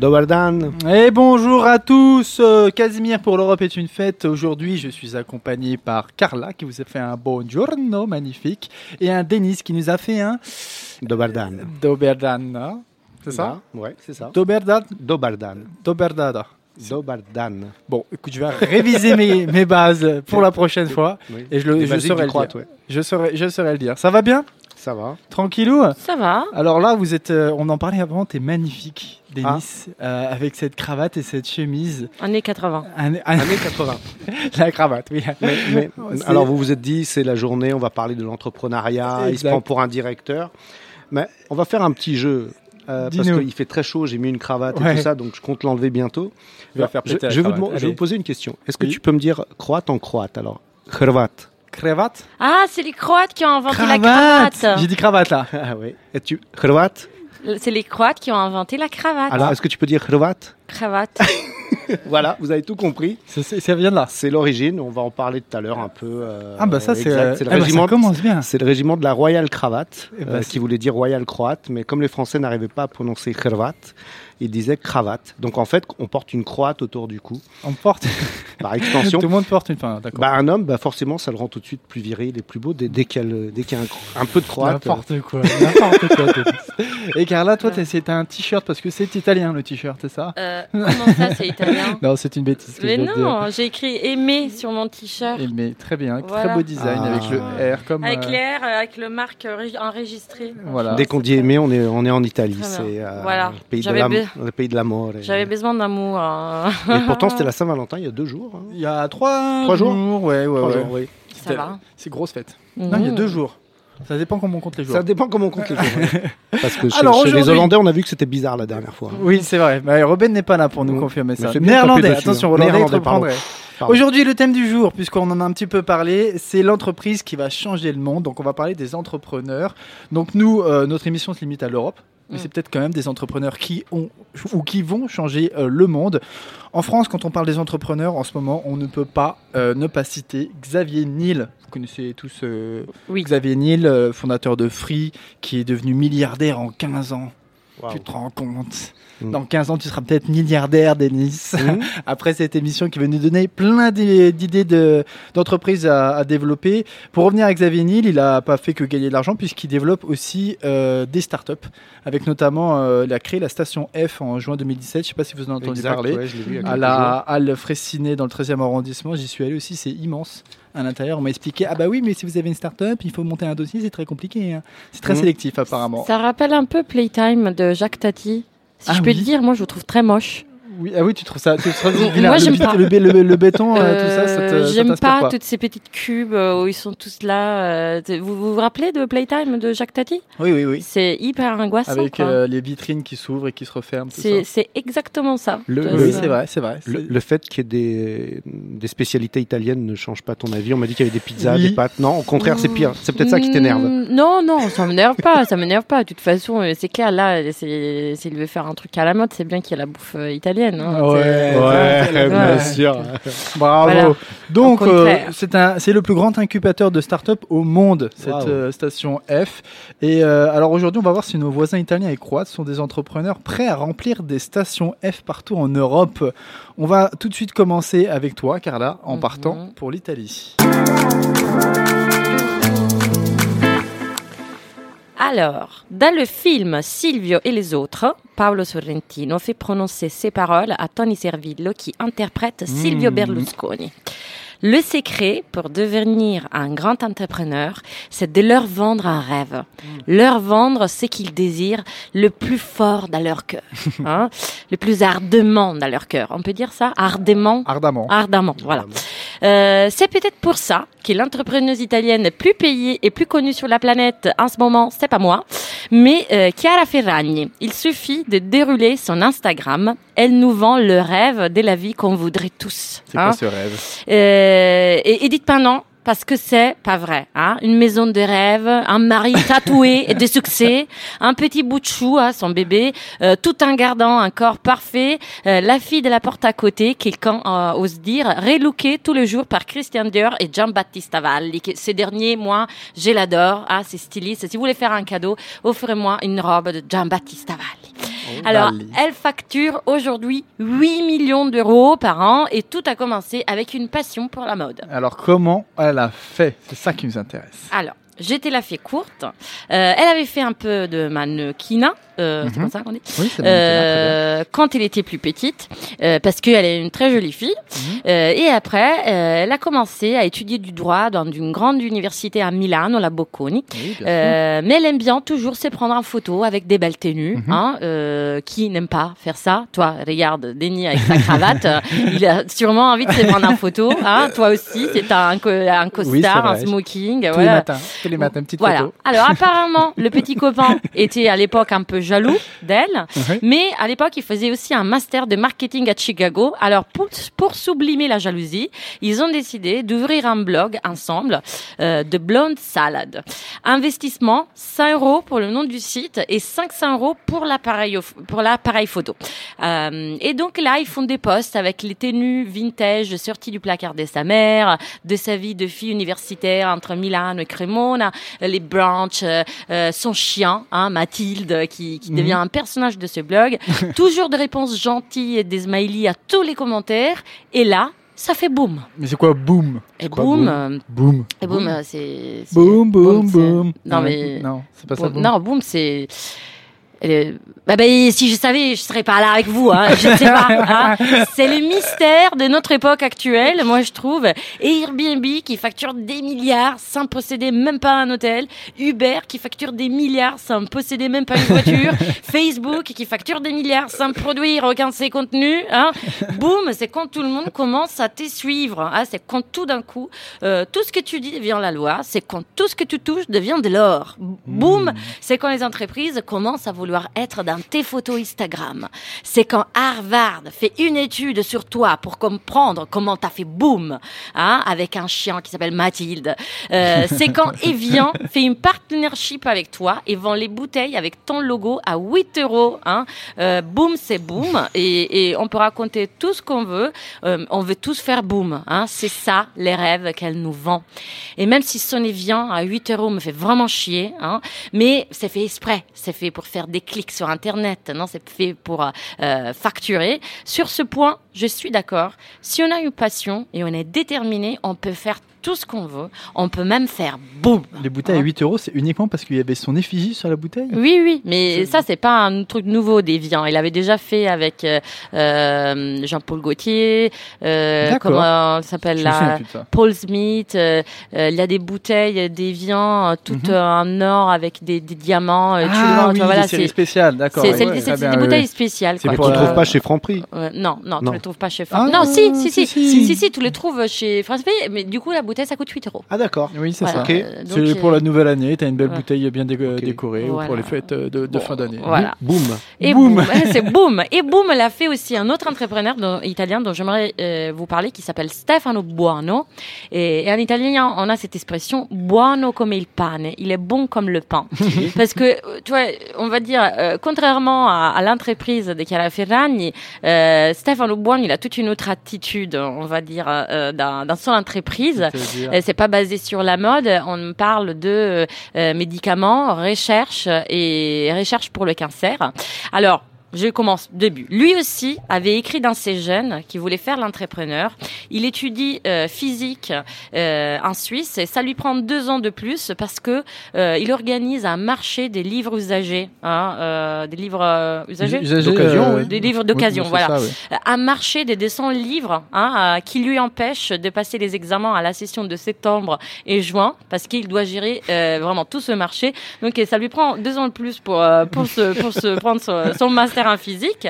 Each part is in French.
Dobardan. Et bonjour à tous, euh, Casimir pour l'Europe est une fête. Aujourd'hui, je suis accompagné par Carla qui vous a fait un buongiorno magnifique et un Denis qui nous a fait un Dobardan. Doberdan. C'est ça? Ouais, c'est ça. Doberdan Dobardan. Doberdada. Dobardan. Bon, écoute, je vais réviser mes, mes bases pour la prochaine fois Oui. et je, le, je saurai le dire. ouais. Je saurai, je saurai le dire. Ça va bien? Ça va. Tranquillou Ça va. Alors là, vous êtes, euh, on en parlait avant, t'es magnifique, Denis, Ah. euh, avec cette cravate et cette chemise. Année 80. Un- un- Année 80. la cravate, oui. Mais, mais- C'est- alors vous vous êtes dit, c'est la journée, on va parler de l'entrepreneuriat, il se prend pour un directeur. Mais on va faire un petit jeu. euh, parce qu'il fait très chaud, j'ai mis une cravate Ouais. et tout ça, donc je compte l'enlever bientôt. Je vais faire je, péter la je vais vous, je vais poser une question. Est-ce que Oui. tu peux me dire croate en croate alors? Hrvat. Cravate Ah, c'est les Croates qui ont inventé la Cravate cravate. J'ai dit cravate là. Ah oui. Et tu Hrvat C'est les Croates qui ont inventé la cravate. Alors est-ce que tu peux dire Hrvat Cravate. Voilà, vous avez tout compris. C'est- c'est- Ça vient de là. C'est l'origine, on va en parler tout à l'heure un peu. euh, Ah bah ça c'est. euh, C'est le ah bah, régiment. ça commence bien. C'est le régiment de la Royal Cravate, Eh ben, euh, c'est- qui voulait dire Royal Croate, mais comme les Français n'arrivaient pas à prononcer Hrvat, ils disaient cravate. Donc en fait, on porte une croate autour du cou, On porte. par extension. Tout le monde porte une. Enfin, d'accord. bah, un homme, bah, forcément, ça le rend tout de suite plus viril et plus beau dès, dès qu'il y a, y un, un peu de croate. N'importe quoi. N'importe quoi. Et Carla, toi, t'as- c'est un t-shirt parce que c'est italien le t-shirt, c'est ça Euh, comment ça, c'est italien Non, c'est une bêtise. que Mais non, j'ai écrit aimer sur mon t-shirt. Il met très bien, très beau design Ah. avec le R comme. Avec euh, l'air, euh, avec le marque euh, ré- enregistré. Voilà. Dès qu'on dit aimer, on est, on est en Italie. C'est euh, Voilà. le, pays de la- le pays de l'amour. Et, J'avais besoin d'amour. hein. et pourtant, c'était la Saint-Valentin il y a deux jours. hein. Il y a trois, Trois jours Ouais, ouais, Trois ouais. jours, oui. Ça va. C'est grosse fête. Non, il y a Mhm. deux jours. Ça dépend comment on compte les jours. Ça dépend comment on compte les jours. ouais. Parce que chez, Alors, chez les Hollandais, on a vu que c'était bizarre la dernière fois. Oui, c'est vrai. Mais Robin n'est pas là pour nous confirmer ça. Néerlandais, attention, hein. hollandais, Néerlandais. Pardon. Aujourd'hui, le thème du jour, puisqu'on en a un petit peu parlé, c'est l'entreprise qui va changer le monde. Donc, on va parler des entrepreneurs. Donc, nous, euh, notre émission se limite à l'Europe. Mais Mm. c'est peut-être quand même des entrepreneurs qui ont ou qui vont changer euh, le monde. En France, quand on parle des entrepreneurs, en ce moment, on ne peut pas euh, ne pas citer Xavier Niel. Vous connaissez tous euh, Oui. Xavier Niel, fondateur de Free, qui est devenu milliardaire en 15 ans. Tu te rends compte Mm. Dans 15 ans, tu seras peut-être milliardaire, Denis. Mhm. Après cette émission qui va nous donner plein d'i- d'idées de- d'entreprises à, à développer. Pour revenir à Xavier Niel, il n'a pas fait que gagner de l'argent puisqu'il développe aussi euh, des startups, avec notamment, euh, il a créé la station F en juin 2017. Je ne sais pas si vous en avez entendu Exact, parler. ouais, je vu À la jours. halle Fraissinet dans le 13e arrondissement, j'y suis allé aussi, c'est immense. À l'intérieur, on m'a expliqué Ah, bah oui, mais si vous avez une start-up, il faut monter un dossier, c'est très compliqué. hein. C'est très Mhm. sélectif, apparemment. Ça rappelle un peu Playtime de Jacques Tati. Si Ah je peux oui. le dire, moi je le trouve très moche. Oui, ah oui, tu trouves ça, tu trouves ça Moi, vilain. j'aime pas. le, bé- le- le béton, euh, tout ça, ça te- Euh, ça J'aime pas, toutes ces petites cubes euh, où ils sont tous là. vous, vous vous rappelez de Playtime de Jacques Tati? Oui, oui, oui. C'est hyper angoissant. Avec quoi. euh, les vitrines qui s'ouvrent et qui se referment. tout C'est ça. c'est exactement ça. Le- Oui, c'est vrai, c'est vrai. Le, fait qu'il y ait des, des spécialités italiennes ne change pas ton avis. On m'a dit qu'il y avait des pizzas, Oui. des pâtes. Non, au contraire, c'est pire. C'est peut-être ça qui t'énerve. Mm, Non, non, ça m'énerve pas, ça m'énerve pas. De toute façon, c'est clair, là, s'il veut faire un truc à la mode, c'est bien qu'il y ait la bouffe euh, italienne. hein. Ouais, bien sûr. Bravo. Voilà. Donc, euh, c'est un, c'est le plus grand incubateur de start-up au monde, cette Wow. euh, station F. Et euh, alors aujourd'hui, on va voir si nos voisins italiens et croates sont des entrepreneurs prêts à remplir des stations F partout en Europe. On va tout de suite commencer avec toi, Carla, en Mhm. partant pour l'Italie. Alors, dans le film Silvio et les autres, Paolo Sorrentino fait prononcer ces paroles à Tony Servillo qui interprète Silvio Mm. Berlusconi. Le secret pour devenir un grand entrepreneur, c'est de leur vendre un rêve. Leur vendre ce qu'ils désirent le plus fort dans leur cœur, hein, le plus ardemment dans leur cœur. On peut dire ça? Ardemment? Ardemment. Ardemment, voilà. Euh, c'est peut-être pour ça que l'entrepreneuse italienne plus payée et plus connue sur la planète en ce moment, c'est pas moi, mais euh, Chiara Ferragni. Il suffit de dérouler son Instagram. Elle nous vend le rêve de la vie qu'on voudrait tous. C'est hein. quoi ce rêve? Euh, et, et dites pas non. Parce que c'est pas vrai, hein. Une maison de rêve, un mari tatoué et de succès, un petit bout de chou, hein, son bébé, euh, tout en gardant un corps parfait, euh, la fille de la porte à côté, quelqu'un euh, ose dire, relookée tous les jours par Christian Dior et Giambattista Valli. que Ces derniers, moi, je l'adore, ah, c'est styliste. Si vous voulez faire un cadeau, offrez-moi une robe de Giambattista Valli. Alors, Valli. elle facture aujourd'hui 8 millions d'euros par an et tout a commencé avec une passion pour la mode. Alors, comment elle a fait? C'est ça qui nous intéresse. Alors, j'étais la fée courte. Euh, elle avait fait un peu de mannequinat. Euh, C'est Mhm. comme ça qu'on dit. Oui, Euh, quand elle était plus petite, euh, parce qu'elle est une très jolie fille. Mhm. Euh, et après, elle a commencé à étudier du droit dans une grande université à Milano, la Bocconi. Oui, mais elle aime bien toujours se prendre en photo avec des belles tenues. Mhm. hein, qui n'aime pas faire ça Toi, regarde, Denis avec sa cravate, il a sûrement envie de se prendre en photo. Hein, toi aussi, c'est un, co- un costard, Oui, un smoking. tous les matins, tous les matins, une petite Voilà. photo. Alors apparemment, le petit copain était à l'époque un peu jaloux d'elle, mais à l'époque, il faisait aussi un master de marketing à Chicago. Alors pour, pour sublimer la jalousie, ils ont décidé d'ouvrir un blog ensemble euh, de Blonde Salad. Investissement 100 euros pour le nom du site et 500 euros pour l'appareil au- pour l'appareil photo. Euh, et donc là, ils font des posts avec les tenues vintage sorties du placard de sa mère, de sa vie de fille universitaire entre Milano et Cremona, les branches, euh, euh, son chien, hein, Mathilde, qui, qui devient un personnage de ce blog. Toujours des réponses gentilles et des smileys à tous les commentaires. Et là, ça fait boum. Mais c'est quoi Et boum, boum euh, Boom. et boum, euh, c'est... Boom, boom, boom. Non, mais... Non, c'est pas ça, Boum- boom. Non, boum, c'est. Euh, bah, bah, si je savais, je serais pas là avec vous. Hein. Je sais pas. hein. C'est le mystère de notre époque actuelle, moi je trouve. Et Airbnb qui facture des milliards sans posséder même pas un hôtel. Uber qui facture des milliards sans posséder même pas une voiture. Facebook qui facture des milliards sans produire aucun de ses contenus. Hein. Boum, c'est quand tout le monde commence à te suivre. Hein. C'est quand tout d'un coup, euh, tout ce que tu dis devient la loi. C'est quand tout ce que tu touches devient de l'or. Boum, c'est quand les entreprises commencent à vouloir être dans tes photos Instagram. C'est quand Harvard fait une étude sur toi pour comprendre comment t'as fait boum, hein, avec un chien qui s'appelle Mathilde. Euh, c'est quand Evian fait une partnership avec toi et vend les bouteilles avec ton logo à 8 euros. Hein. Euh, boum, c'est boum. Et, et on peut raconter tout ce qu'on veut. Euh, on veut tous faire boum. Hein. C'est ça, les rêves qu'elle nous vend. Et même si son Evian à 8 euros me fait vraiment chier, hein, mais c'est fait exprès. C'est fait pour faire des clics sur Internet. Non, c'est fait pour euh, facturer. Sur ce point, je suis d'accord. Si on a une passion et on est déterminé, on peut faire tout ce qu'on veut. On peut même faire boum. Les bouteilles à 8 euros, c'est uniquement parce qu'il y avait son effigie sur la bouteille? Oui, oui, mais ça, c'est pas un truc nouveau d'Evian. Il avait déjà fait avec euh, euh, Jean-Paul Gaultier, euh, comment s'appelle là. Paul Smith, euh, euh, il y a des bouteilles d'Evian, toutes Mhm. euh, en or avec des, des diamants. euh, tu Ah vois, oui, voilà, des c'est spéciales, d'accord. c'est- ouais, ouais. Ah des bouteilles spéciales. C'est quoi. que tu pour, ne euh, trouves pas chez Franprix? Non, non, Non. tu les trouves pas chez Ah, France. non, si, si, si, si, si. si, si, si, tu les trouves chez France Bay, mais du coup, la bouteille, ça coûte 8 euros. Ah d'accord. Oui, c'est Voilà, ça. Euh, C'est pour euh, la nouvelle année, t'as une belle ouais. bouteille bien dé- décorée ou pour les fêtes de, de fin d'année. Voilà. Boum. Et Boum. c'est boum. Et boum, elle a fait aussi un autre entrepreneur dont- italien dont j'aimerais euh, vous parler qui s'appelle Stefano Buono. Et, et en italien, on a cette expression buono come il pane. Il est bon comme le pain. Parce que, euh, tu vois, on va dire, euh, contrairement à, à l'entreprise de Chiara Ferragni, euh, Stefano Buono, il a toute une autre attitude, on va dire, euh, dans, dans son entreprise. Euh, C'est pas basé sur la mode. On parle de euh, médicaments, recherche et recherche pour le cancer. Alors. Je commence début. Lui aussi avait écrit dans ses jeunes qu'il voulait faire l'entrepreneur. Il étudie euh, physique euh, en Suisse et ça lui prend deux ans de plus parce que euh, il organise un marché des livres usagés, hein, euh, des livres euh, usagés, Usagers, D'occasion, euh, oui. des livres d'occasion, oui, c'est voilà. ça, oui. Un marché des 200 livres hein, euh, qui lui empêche de passer les examens à la session de septembre et juin parce qu'il doit gérer euh, vraiment tout ce marché. Donc et ça lui prend deux ans de plus pour euh, pour se pour se prendre son, son master en physique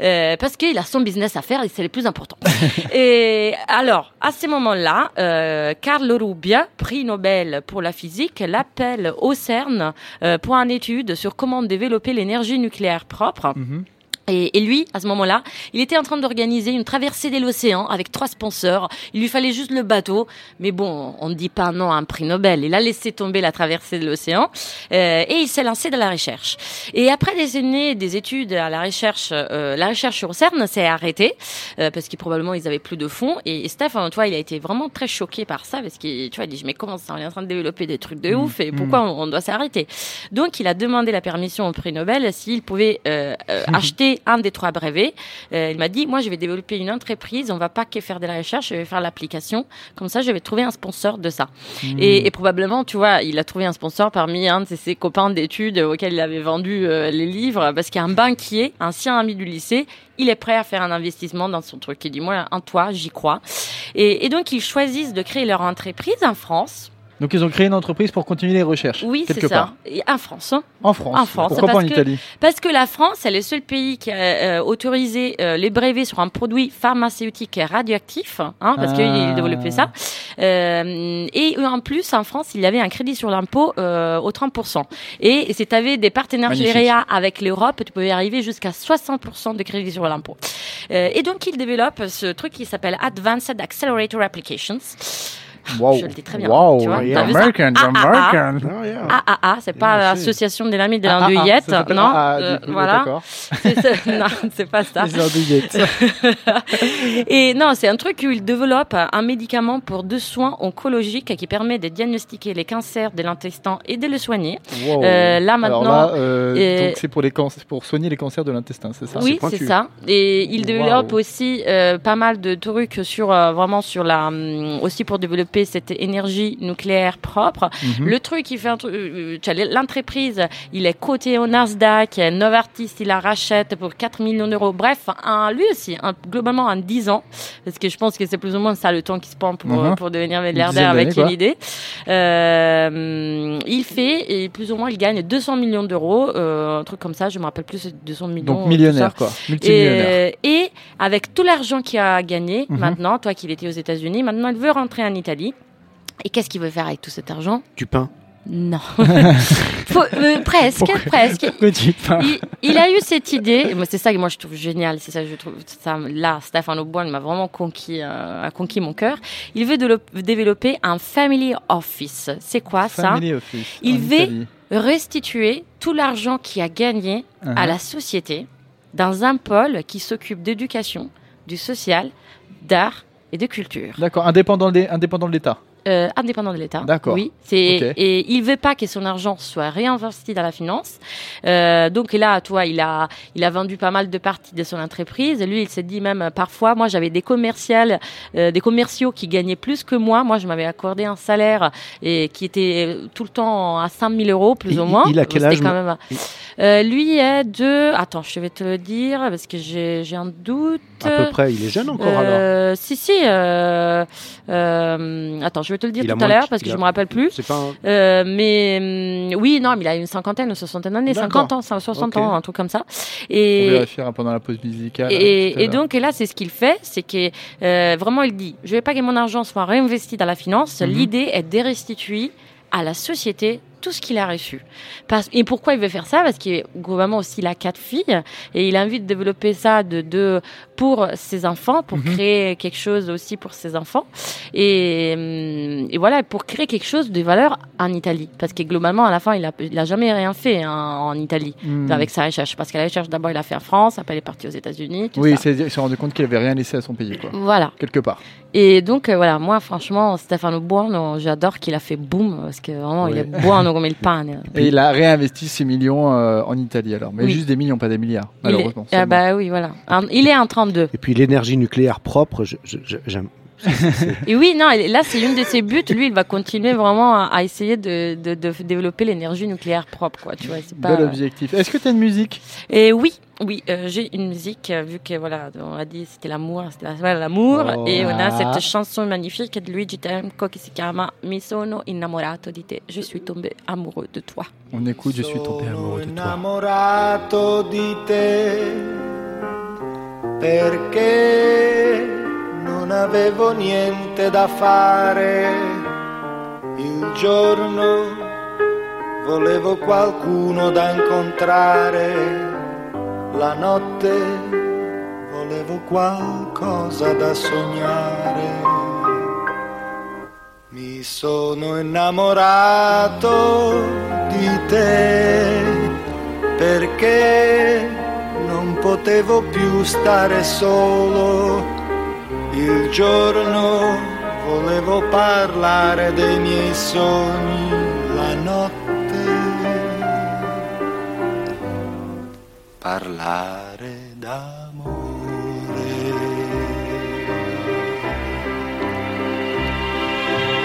euh, parce qu'il a son business à faire et c'est le plus important. et alors à ces moments-là, euh, Carlo Rubbia, prix Nobel pour la physique, l'appelle au CERN euh, pour une étude sur comment développer l'énergie nucléaire propre. Mhm. Et lui, à ce moment-là, il était en train d'organiser une traversée de l'océan avec trois sponsors. Il lui fallait juste le bateau. Mais bon, on ne dit pas non à un prix Nobel. Il a laissé tomber la traversée de l'océan euh, et il s'est lancé dans la recherche. Et après des années des études à la recherche, euh, la recherche sur CERN s'est arrêtée euh, parce qu'ils probablement ils avaient plus de fonds. Et, Steph, hein, tu vois, il a été vraiment très choqué par ça parce qu'il, tu vois, il dit mais comment ça, on est en train de développer des trucs de ouf et pourquoi on, on doit s'arrêter? Donc il a demandé la permission au prix Nobel s'il pouvait euh, un des trois brevets. Euh, il m'a dit moi je vais développer une entreprise, on va pas que faire de la recherche, je vais faire l'application. Comme ça je vais trouver un sponsor de ça. Et, et probablement, tu vois, il a trouvé un sponsor parmi un de ses copains d'études auxquels il avait vendu euh, les livres, parce qu'il y a un banquier, un ancien ami du lycée, il est prêt à faire un investissement dans son truc. Il dit, moi, en toi, j'y crois. Et, et donc, ils choisissent de créer leur entreprise en France. Donc ils ont créé une entreprise pour continuer les recherches. Oui, c'est ça. part. Et en France. hein. En France. En France, Pourquoi pas en parce que- Italie Parce que la France, est le seul pays qui a euh, autorisé euh, les brevets sur un produit pharmaceutique radioactif, hein, parce Ah. qu'il développait ça. Euh, et en plus, en France, il y avait un crédit sur l'impôt euh, au 30%. Et si tu avais des partenaires. GREA avec l'Europe, tu pouvais arriver jusqu'à 60% de crédit sur l'impôt. Euh, et donc, il développe ce truc qui s'appelle Advanced Accelerator Applications. Wow. Je le dis très bien. Wow. tu vois, yeah. t'as vu ça? American, Ah, ah, ah. American. Ah, yeah. AAA, c'est pas l'association des amis de Ah, ah, ah, l'andouillette, non? euh, coup, Voilà. C'est non, c'est pas ça. Les. Et non, c'est un truc où il développe un médicament pour deux soins oncologiques qui permet de diagnostiquer les cancers de l'intestin et de le soigner. Wow. Euh, là, Alors maintenant, là, euh, euh, donc c'est pour les pour soigner les cancers de l'intestin, c'est ça? Oui, c'est c'est ça. Et il développe Wow. aussi euh, pas mal de trucs sur euh, vraiment sur la hum, aussi pour développer cette énergie nucléaire propre. Mhm. Le truc, il fait un truc. euh, tu as L'entreprise, il est coté au Nasdaq. Novartis, il la rachète pour 4 millions d'euros. Bref, un, lui aussi, un- globalement en 10 ans, parce que je pense que c'est plus ou moins ça le temps qui se prend pour, Mhm. pour devenir milliardaire avec une idée. Euh, il fait, et plus ou moins, il gagne 200 millions d'euros, euh, un truc comme ça, je me rappelle plus, c'est 200 millions. Donc millionnaire quoi, multimillionnaire. Et, et avec tout l'argent qu'il a gagné, Mhm. maintenant, toi qu'il était aux États-Unis, maintenant il veut rentrer en Italie. Et qu'est-ce qu'il veut faire avec tout cet argent? Du pain. Non. Faut- euh, presque, Pourquoi presque. Pourquoi tu parles Il, il a eu cette idée, c'est ça que moi je trouve génial, c'est ça que je trouve ça là Stéphane Aubois il m'a vraiment conquis euh, a conquis mon cœur. Il veut dévelop- développer un family office. C'est quoi ça? Family Office. Il veut- Italie. Restituer tout l'argent qu'il a gagné Uh-huh. à la société dans un pôle qui s'occupe d'éducation, du social, d'art et de culture. D'accord, indépendant de l'État. Euh, indépendant de l'État. D'accord. Oui. C'est et il veut pas que son argent soit réinvesti dans la finance. Euh, donc là, toi, il a il a vendu pas mal de parties de son entreprise. Lui, il s'est dit même euh, parfois, moi, j'avais des commerciales, euh, des commerciaux qui gagnaient plus que moi. Moi, je m'avais accordé un salaire et qui était tout le temps à 5000 euros plus ou moins. il a quel âge, quand même. Euh, lui est de. Attends, je vais te le dire parce que j'ai j'ai un doute. À peu près. Il est jeune encore alors. Euh, si si. Euh, euh, attends, je vais te le dire Il a tout à l'heure parce que il je a- me rappelle plus. C'est pas un- Euh, mais hum, oui, non, mais il a une cinquantaine ou soixantaine d'années, D'accord. 50 ans, 60 Ok. ans, un truc comme ça. On Et vérifiera pendant la pause musicale. et, et l'heure. donc là, c'est ce qu'il fait, c'est que euh, vraiment, il dit, je vais pas que mon argent soit réinvesti dans la finance. Mhm. L'idée est de restituer à la société tout ce qu'il a reçu. Parce, et pourquoi il veut faire ça? Parce qu'il globalement aussi il a quatre filles et il a envie de développer ça de, de pour ses enfants, pour Mhm. créer quelque chose aussi pour ses enfants et, hum, et voilà pour créer quelque chose de valeur en Italie. Parce que globalement à la fin il a, il a jamais rien fait hein, en Italie Hmm. avec sa recherche. Parce que la recherche d'abord il a fait en France, après il est parti aux États-Unis. Oui, ça. il s'est rendu compte qu'il avait rien laissé à son pays, quoi. Voilà. Quelque part. Et donc, euh, voilà, moi, franchement, Stéphane Bourne, j'adore qu'il a fait boom, parce que vraiment, il est beau pane. Et il a réinvesti ces millions euh, en Italie alors. Mais Oui. juste des millions, pas des milliards, est- malheureusement. Ah bah oui, voilà. Un- Il est en 32. Et puis l'énergie nucléaire propre, je- je- je- j'aime. Et oui, non, et là, c'est une de ses buts. Lui, il va continuer vraiment à, à essayer de, de, de développer l'énergie nucléaire propre, quoi. Tu vois, c'est pas. Bel objectif. Est-ce que tu as une musique Et oui, oui, euh, j'ai une musique, euh, vu que voilà, on a dit c'était l'amour, c'était l'amour, Oh. et on a Ah. cette chanson magnifique de Luigi Temco qui se chiama Mi sono innamorato di te. Je suis tombé amoureux de toi. On écoute, je suis tombé amoureux de toi. innamorato di te perché non avevo niente da fare. Il giorno volevo qualcuno da incontrare, la notte volevo qualcosa da sognare. Mi sono innamorato di te perché non potevo più stare solo. Il giorno volevo parlare dei miei sogni, la notte parlare d'amore.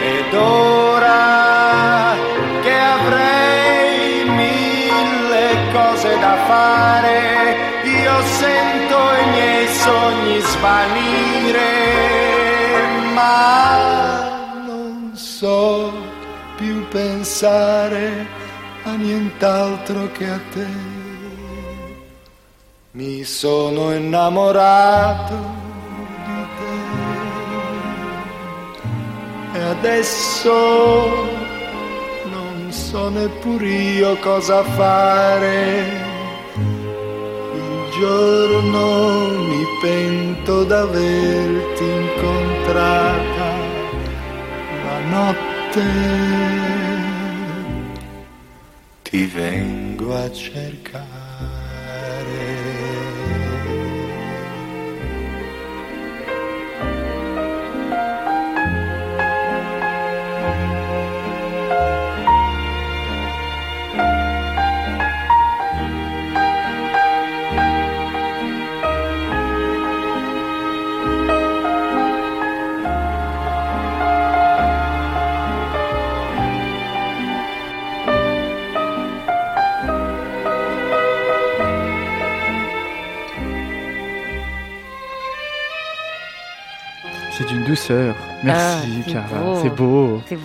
Ed ora che avrei mille cose da fare, io sento i miei sogni svanire, ma non so più pensare a nient'altro che a te. Mi sono innamorato di te e adesso non so neppur io cosa fare. Giorno mi pento d'averti incontrata, la notte ti vengo a cercare. Douceur. Merci, Ah, c'est Cara. beau. C'est beau. C'est beau.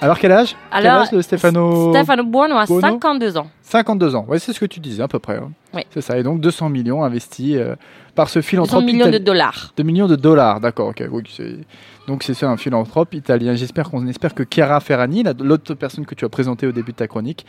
Alors, quel âge? Quel Alors, âge de Stefano Stefano Buono a Buono? 52 ans. 52 ans. Ouais, c'est ce que tu disais à peu près. hein. Oui. C'est ça. Et donc 200 millions investis euh, par ce 200 philanthrope millions de dollars. 2 millions de dollars, d'accord. ok, oui, c'est- donc c'est ça un philanthrope italien. J'espère qu'on espère que Chiara Ferrani, la- l'autre personne que tu as présentée au début de ta chronique,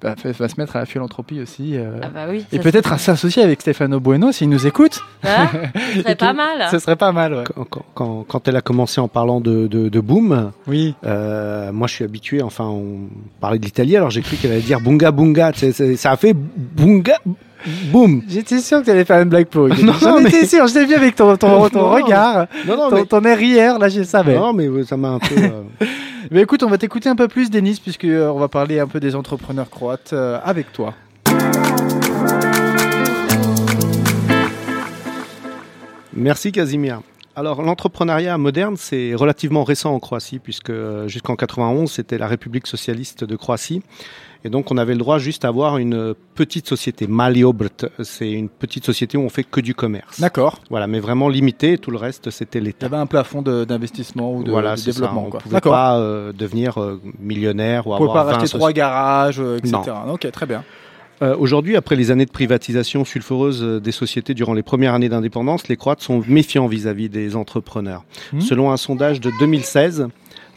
bah, va va se mettre à la philanthropie aussi. euh, Ah bah oui. et peut-être à s'associer avec Stefano Bueno s'il nous écoute. Ce serait Et pas mal. Ce serait pas mal, ouais. Quand, quand- quand, quand elle a commencé en parlant de, de, de boom, Oui. euh, moi je suis habitué, enfin on parlait de l'Italie, alors j'ai cru qu'elle allait dire bunga bunga, ça a fait bunga boom. J'étais sûr que tu allais faire une blague pourrie. Non, J'en mais- étais sûr, je t'ai vu avec ton, ton, ton Non. regard, Non, non, ton, mais, ton air hier, là je savais. non, mais ça m'a un peu. euh, Mais écoute, on va t'écouter un peu plus, Denis, puisque euh, on va parler un peu des entrepreneurs croates euh, avec toi. Merci Casimir. Alors l'entrepreneuriat moderne, c'est relativement récent en Croatie, puisque euh, jusqu'en 91, c'était la République socialiste de Croatie. Et donc on avait le droit juste à avoir une petite société, Mali Obrt. C'est une petite société où on fait que du commerce. D'accord. Voilà, mais vraiment limité, tout le reste c'était Il y l'État. avait un plafond d'investissement ou de, voilà, de c'est ça. développement. On quoi. pouvait pas euh, devenir euh, millionnaire ou On ne pouvait avoir pas 20 racheter trois garages, euh, etc. Non. Ok, très bien. Euh, Aujourd'hui, après les années de privatisation sulfureuse des sociétés durant les premières années d'indépendance, les Croates sont méfiants vis-à-vis des entrepreneurs. Hmm. Selon un sondage de 2016,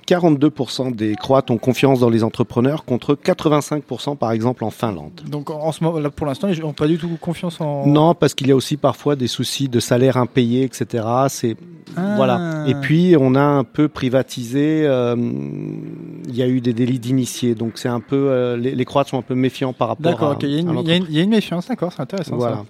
42% des Croates ont confiance dans les entrepreneurs contre 85% par exemple en Finlande. Donc en ce moment, là, pour l'instant, ils n'ont pas du tout confiance en. Non, parce qu'il y a aussi parfois des soucis de salaire impayé, etc. C'est Ah. voilà. Et puis on a un peu privatisé. euh, il y a eu des délits d'initiés, donc c'est un peu euh, les, les Croates sont un peu méfiants par rapport D'accord. Il y, a une- y y a méfiance, d'accord, c'est intéressant. Voilà. ça.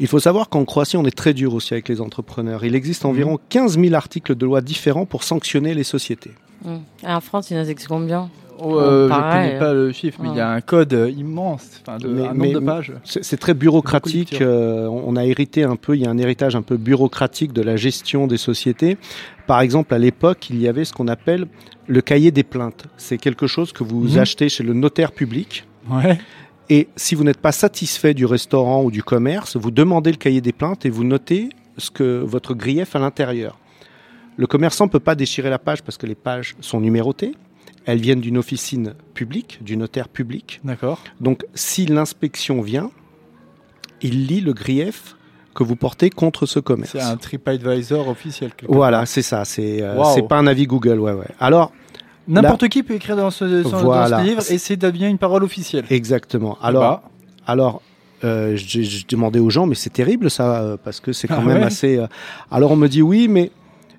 Il faut savoir qu'en Croatie, on est très dur aussi avec les entrepreneurs. Il existe Mhm. environ 15 000 articles de loi différents pour sanctionner les sociétés. Hum. Et En France, il y en a c'est combien Euh, je pareil. connais pas le chiffre, mais il y a un code immense, de, Mais- un mais- nombre de pages. C'est très bureaucratique. Euh, on a hérité un peu, il y a un héritage un peu bureaucratique de la gestion des sociétés. Par exemple, à l'époque, il y avait ce qu'on appelle le cahier des plaintes. C'est quelque chose que vous Mhm. achetez chez le notaire public. Ouais. Et si vous n'êtes pas satisfait du restaurant ou du commerce, vous demandez le cahier des plaintes et vous notez ce que votre grief à l'intérieur. Le commerçant ne peut pas déchirer la page parce que les pages sont numérotées. Elles viennent d'une officine publique, du notaire public. D'accord. Donc, si l'inspection vient, il lit le grief que vous portez contre ce commerce. C'est un TripAdvisor officiel. Voilà, c'est ça. C'est euh, c'est pas un avis Google, ouais, ouais. Alors, N'importe qui peut écrire dans ce, dans- dans Voilà. ce livre et c'est devient une parole officielle. exactement. Eh Alors, bah, alors, euh, j'ai demandé aux gens, mais c'est terrible ça, euh, parce que c'est quand Ah même ouais assez. euh, Alors, on me dit oui, mais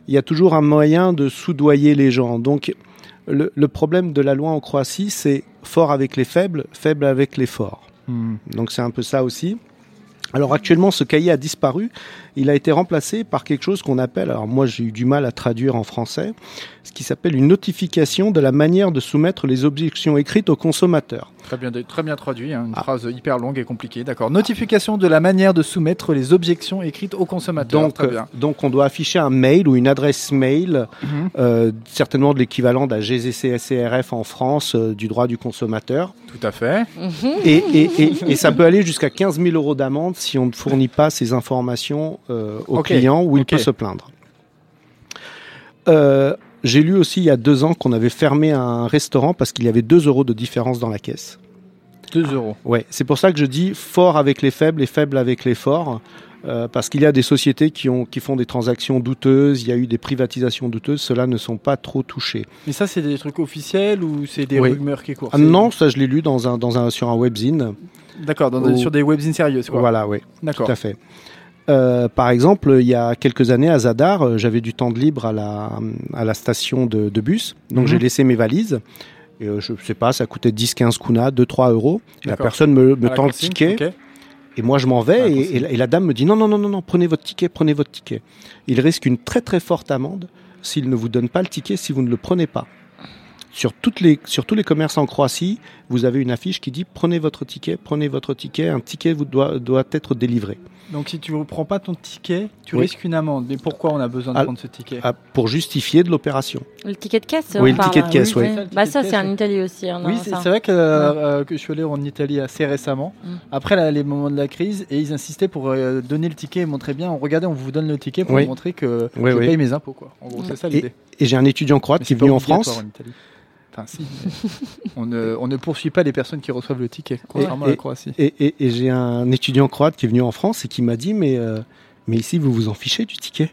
il y a toujours un moyen de soudoyer les gens. Donc, le, le problème de la loi en Croatie, c'est fort avec les faibles, faible avec les forts. hmm. Donc c'est un peu ça aussi. Alors actuellement, ce cahier a disparu. Il a été remplacé par quelque chose qu'on appelle, alors moi j'ai eu du mal à traduire en français, ce qui s'appelle une notification de la manière de soumettre les objections écrites au consommateur. Très bien, très bien traduit, hein, une Ah. phrase hyper longue et compliquée. D'accord. Notification de la manière de soumettre les objections écrites au consommateur. Donc, très euh, bien. donc on doit afficher un mail ou une adresse mail, Mhm. euh, certainement de l'équivalent d'un GZCSCRF en France, euh, du droit du consommateur. Tout à fait. Et, et, et, et ça peut aller jusqu'à 15 000 euros d'amende si on ne fournit pas ces informations au Ok, client ou il peut se plaindre. Euh, J'ai lu aussi il y a deux ans qu'on avait fermé un restaurant parce qu'il y avait 2 euros de différence dans la caisse. 2 euros. Ouais, c'est pour ça que je dis fort avec les faibles et faible avec les forts. euh, parce qu'il y a des sociétés qui, ont, qui font des transactions douteuses, il y a eu des privatisations douteuses, ceux-là ne sont pas trop touchés. Mais ça, c'est des trucs officiels ou c'est des Oui. rumeurs qui courent? Ah non, ça je l'ai lu dans un, dans un, sur un webzine. D'accord, sur des webzines sérieuses. Quoi. Voilà, oui. D'accord. Tout à fait. Euh, par exemple, il y a quelques années à Zadar, euh, j'avais du temps de libre à la, à la station de, de bus. Donc Mhm. j'ai laissé mes valises. Et, euh, je sais pas, ça coûtait 10-15 kuna, 2-3 euros. Et la D'accord. personne me, la tend le ticket. Et moi je m'en vais. la Et, la- et la dame me dit non, non, non, non, non, prenez votre ticket, prenez votre ticket. Il risque une très très forte amende s'il ne vous donne pas le ticket si vous ne le prenez pas. Sur, toutes les, sur tous les commerces en Croatie, vous avez une affiche qui dit prenez votre ticket, prenez votre ticket, un ticket vous doit, doit être délivré. Donc si tu ne prends pas ton ticket, tu Oui. risques une amende. Mais pourquoi on a besoin de Ah, prendre ce ticket? Ah, pour justifier de l'opération. Le ticket de caisse Oui, le parle, ticket de caisse, oui. oui. C'est ça, Bah ça, c'est en. Italie aussi. hein, Oui, c'est vrai que, euh, euh, que je suis allé en Italie assez récemment, Mm. après les moments de la crise, et ils insistaient pour euh, donner le ticket et montrer bien, regardez, on vous donne le ticket pour Oui. montrer que Oui, je oui. paye mes impôts. Quoi. En gros, c'est ça l'idée. Et j'ai un étudiant croate Mais qui est venu en France. en Italie. Enfin, si. mais on, ne, on ne poursuit pas les personnes qui reçoivent le ticket, contrairement à et- la Croatie. Et, et- et j'ai un étudiant croate qui est venu en France et qui m'a dit mais, euh, mais ici vous vous en fichez du ticket?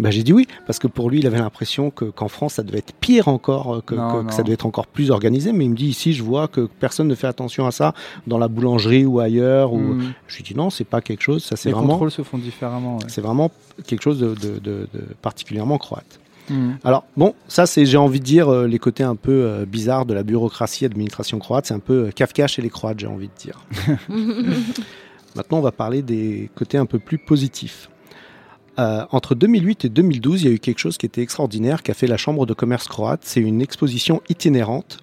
Bah, J'ai dit oui, parce que pour lui il avait l'impression que, qu'en France ça devait être pire encore, euh, que, Non, que- non. que ça devait être encore plus organisé. Mais il me dit ici je vois que personne ne fait attention à ça dans la boulangerie ou ailleurs. Ou... Mm. Je lui dis non, c'est pas quelque chose, ça c'est les vraiment, contrôles se font différemment. ouais. c'est vraiment quelque chose de, de- de- de particulièrement croate. Mm. Alors bon, ça c'est j'ai envie de dire euh, les côtés un peu euh, bizarres de la bureaucratie et administration croate, c'est un peu euh, Kafka chez les Croates, j'ai envie de dire. Maintenant, on va parler des côtés un peu plus positifs. Euh, entre 2008 et 2012, il y a eu quelque chose qui était extraordinaire qu'a fait la Chambre de commerce croate. C'est une exposition itinérante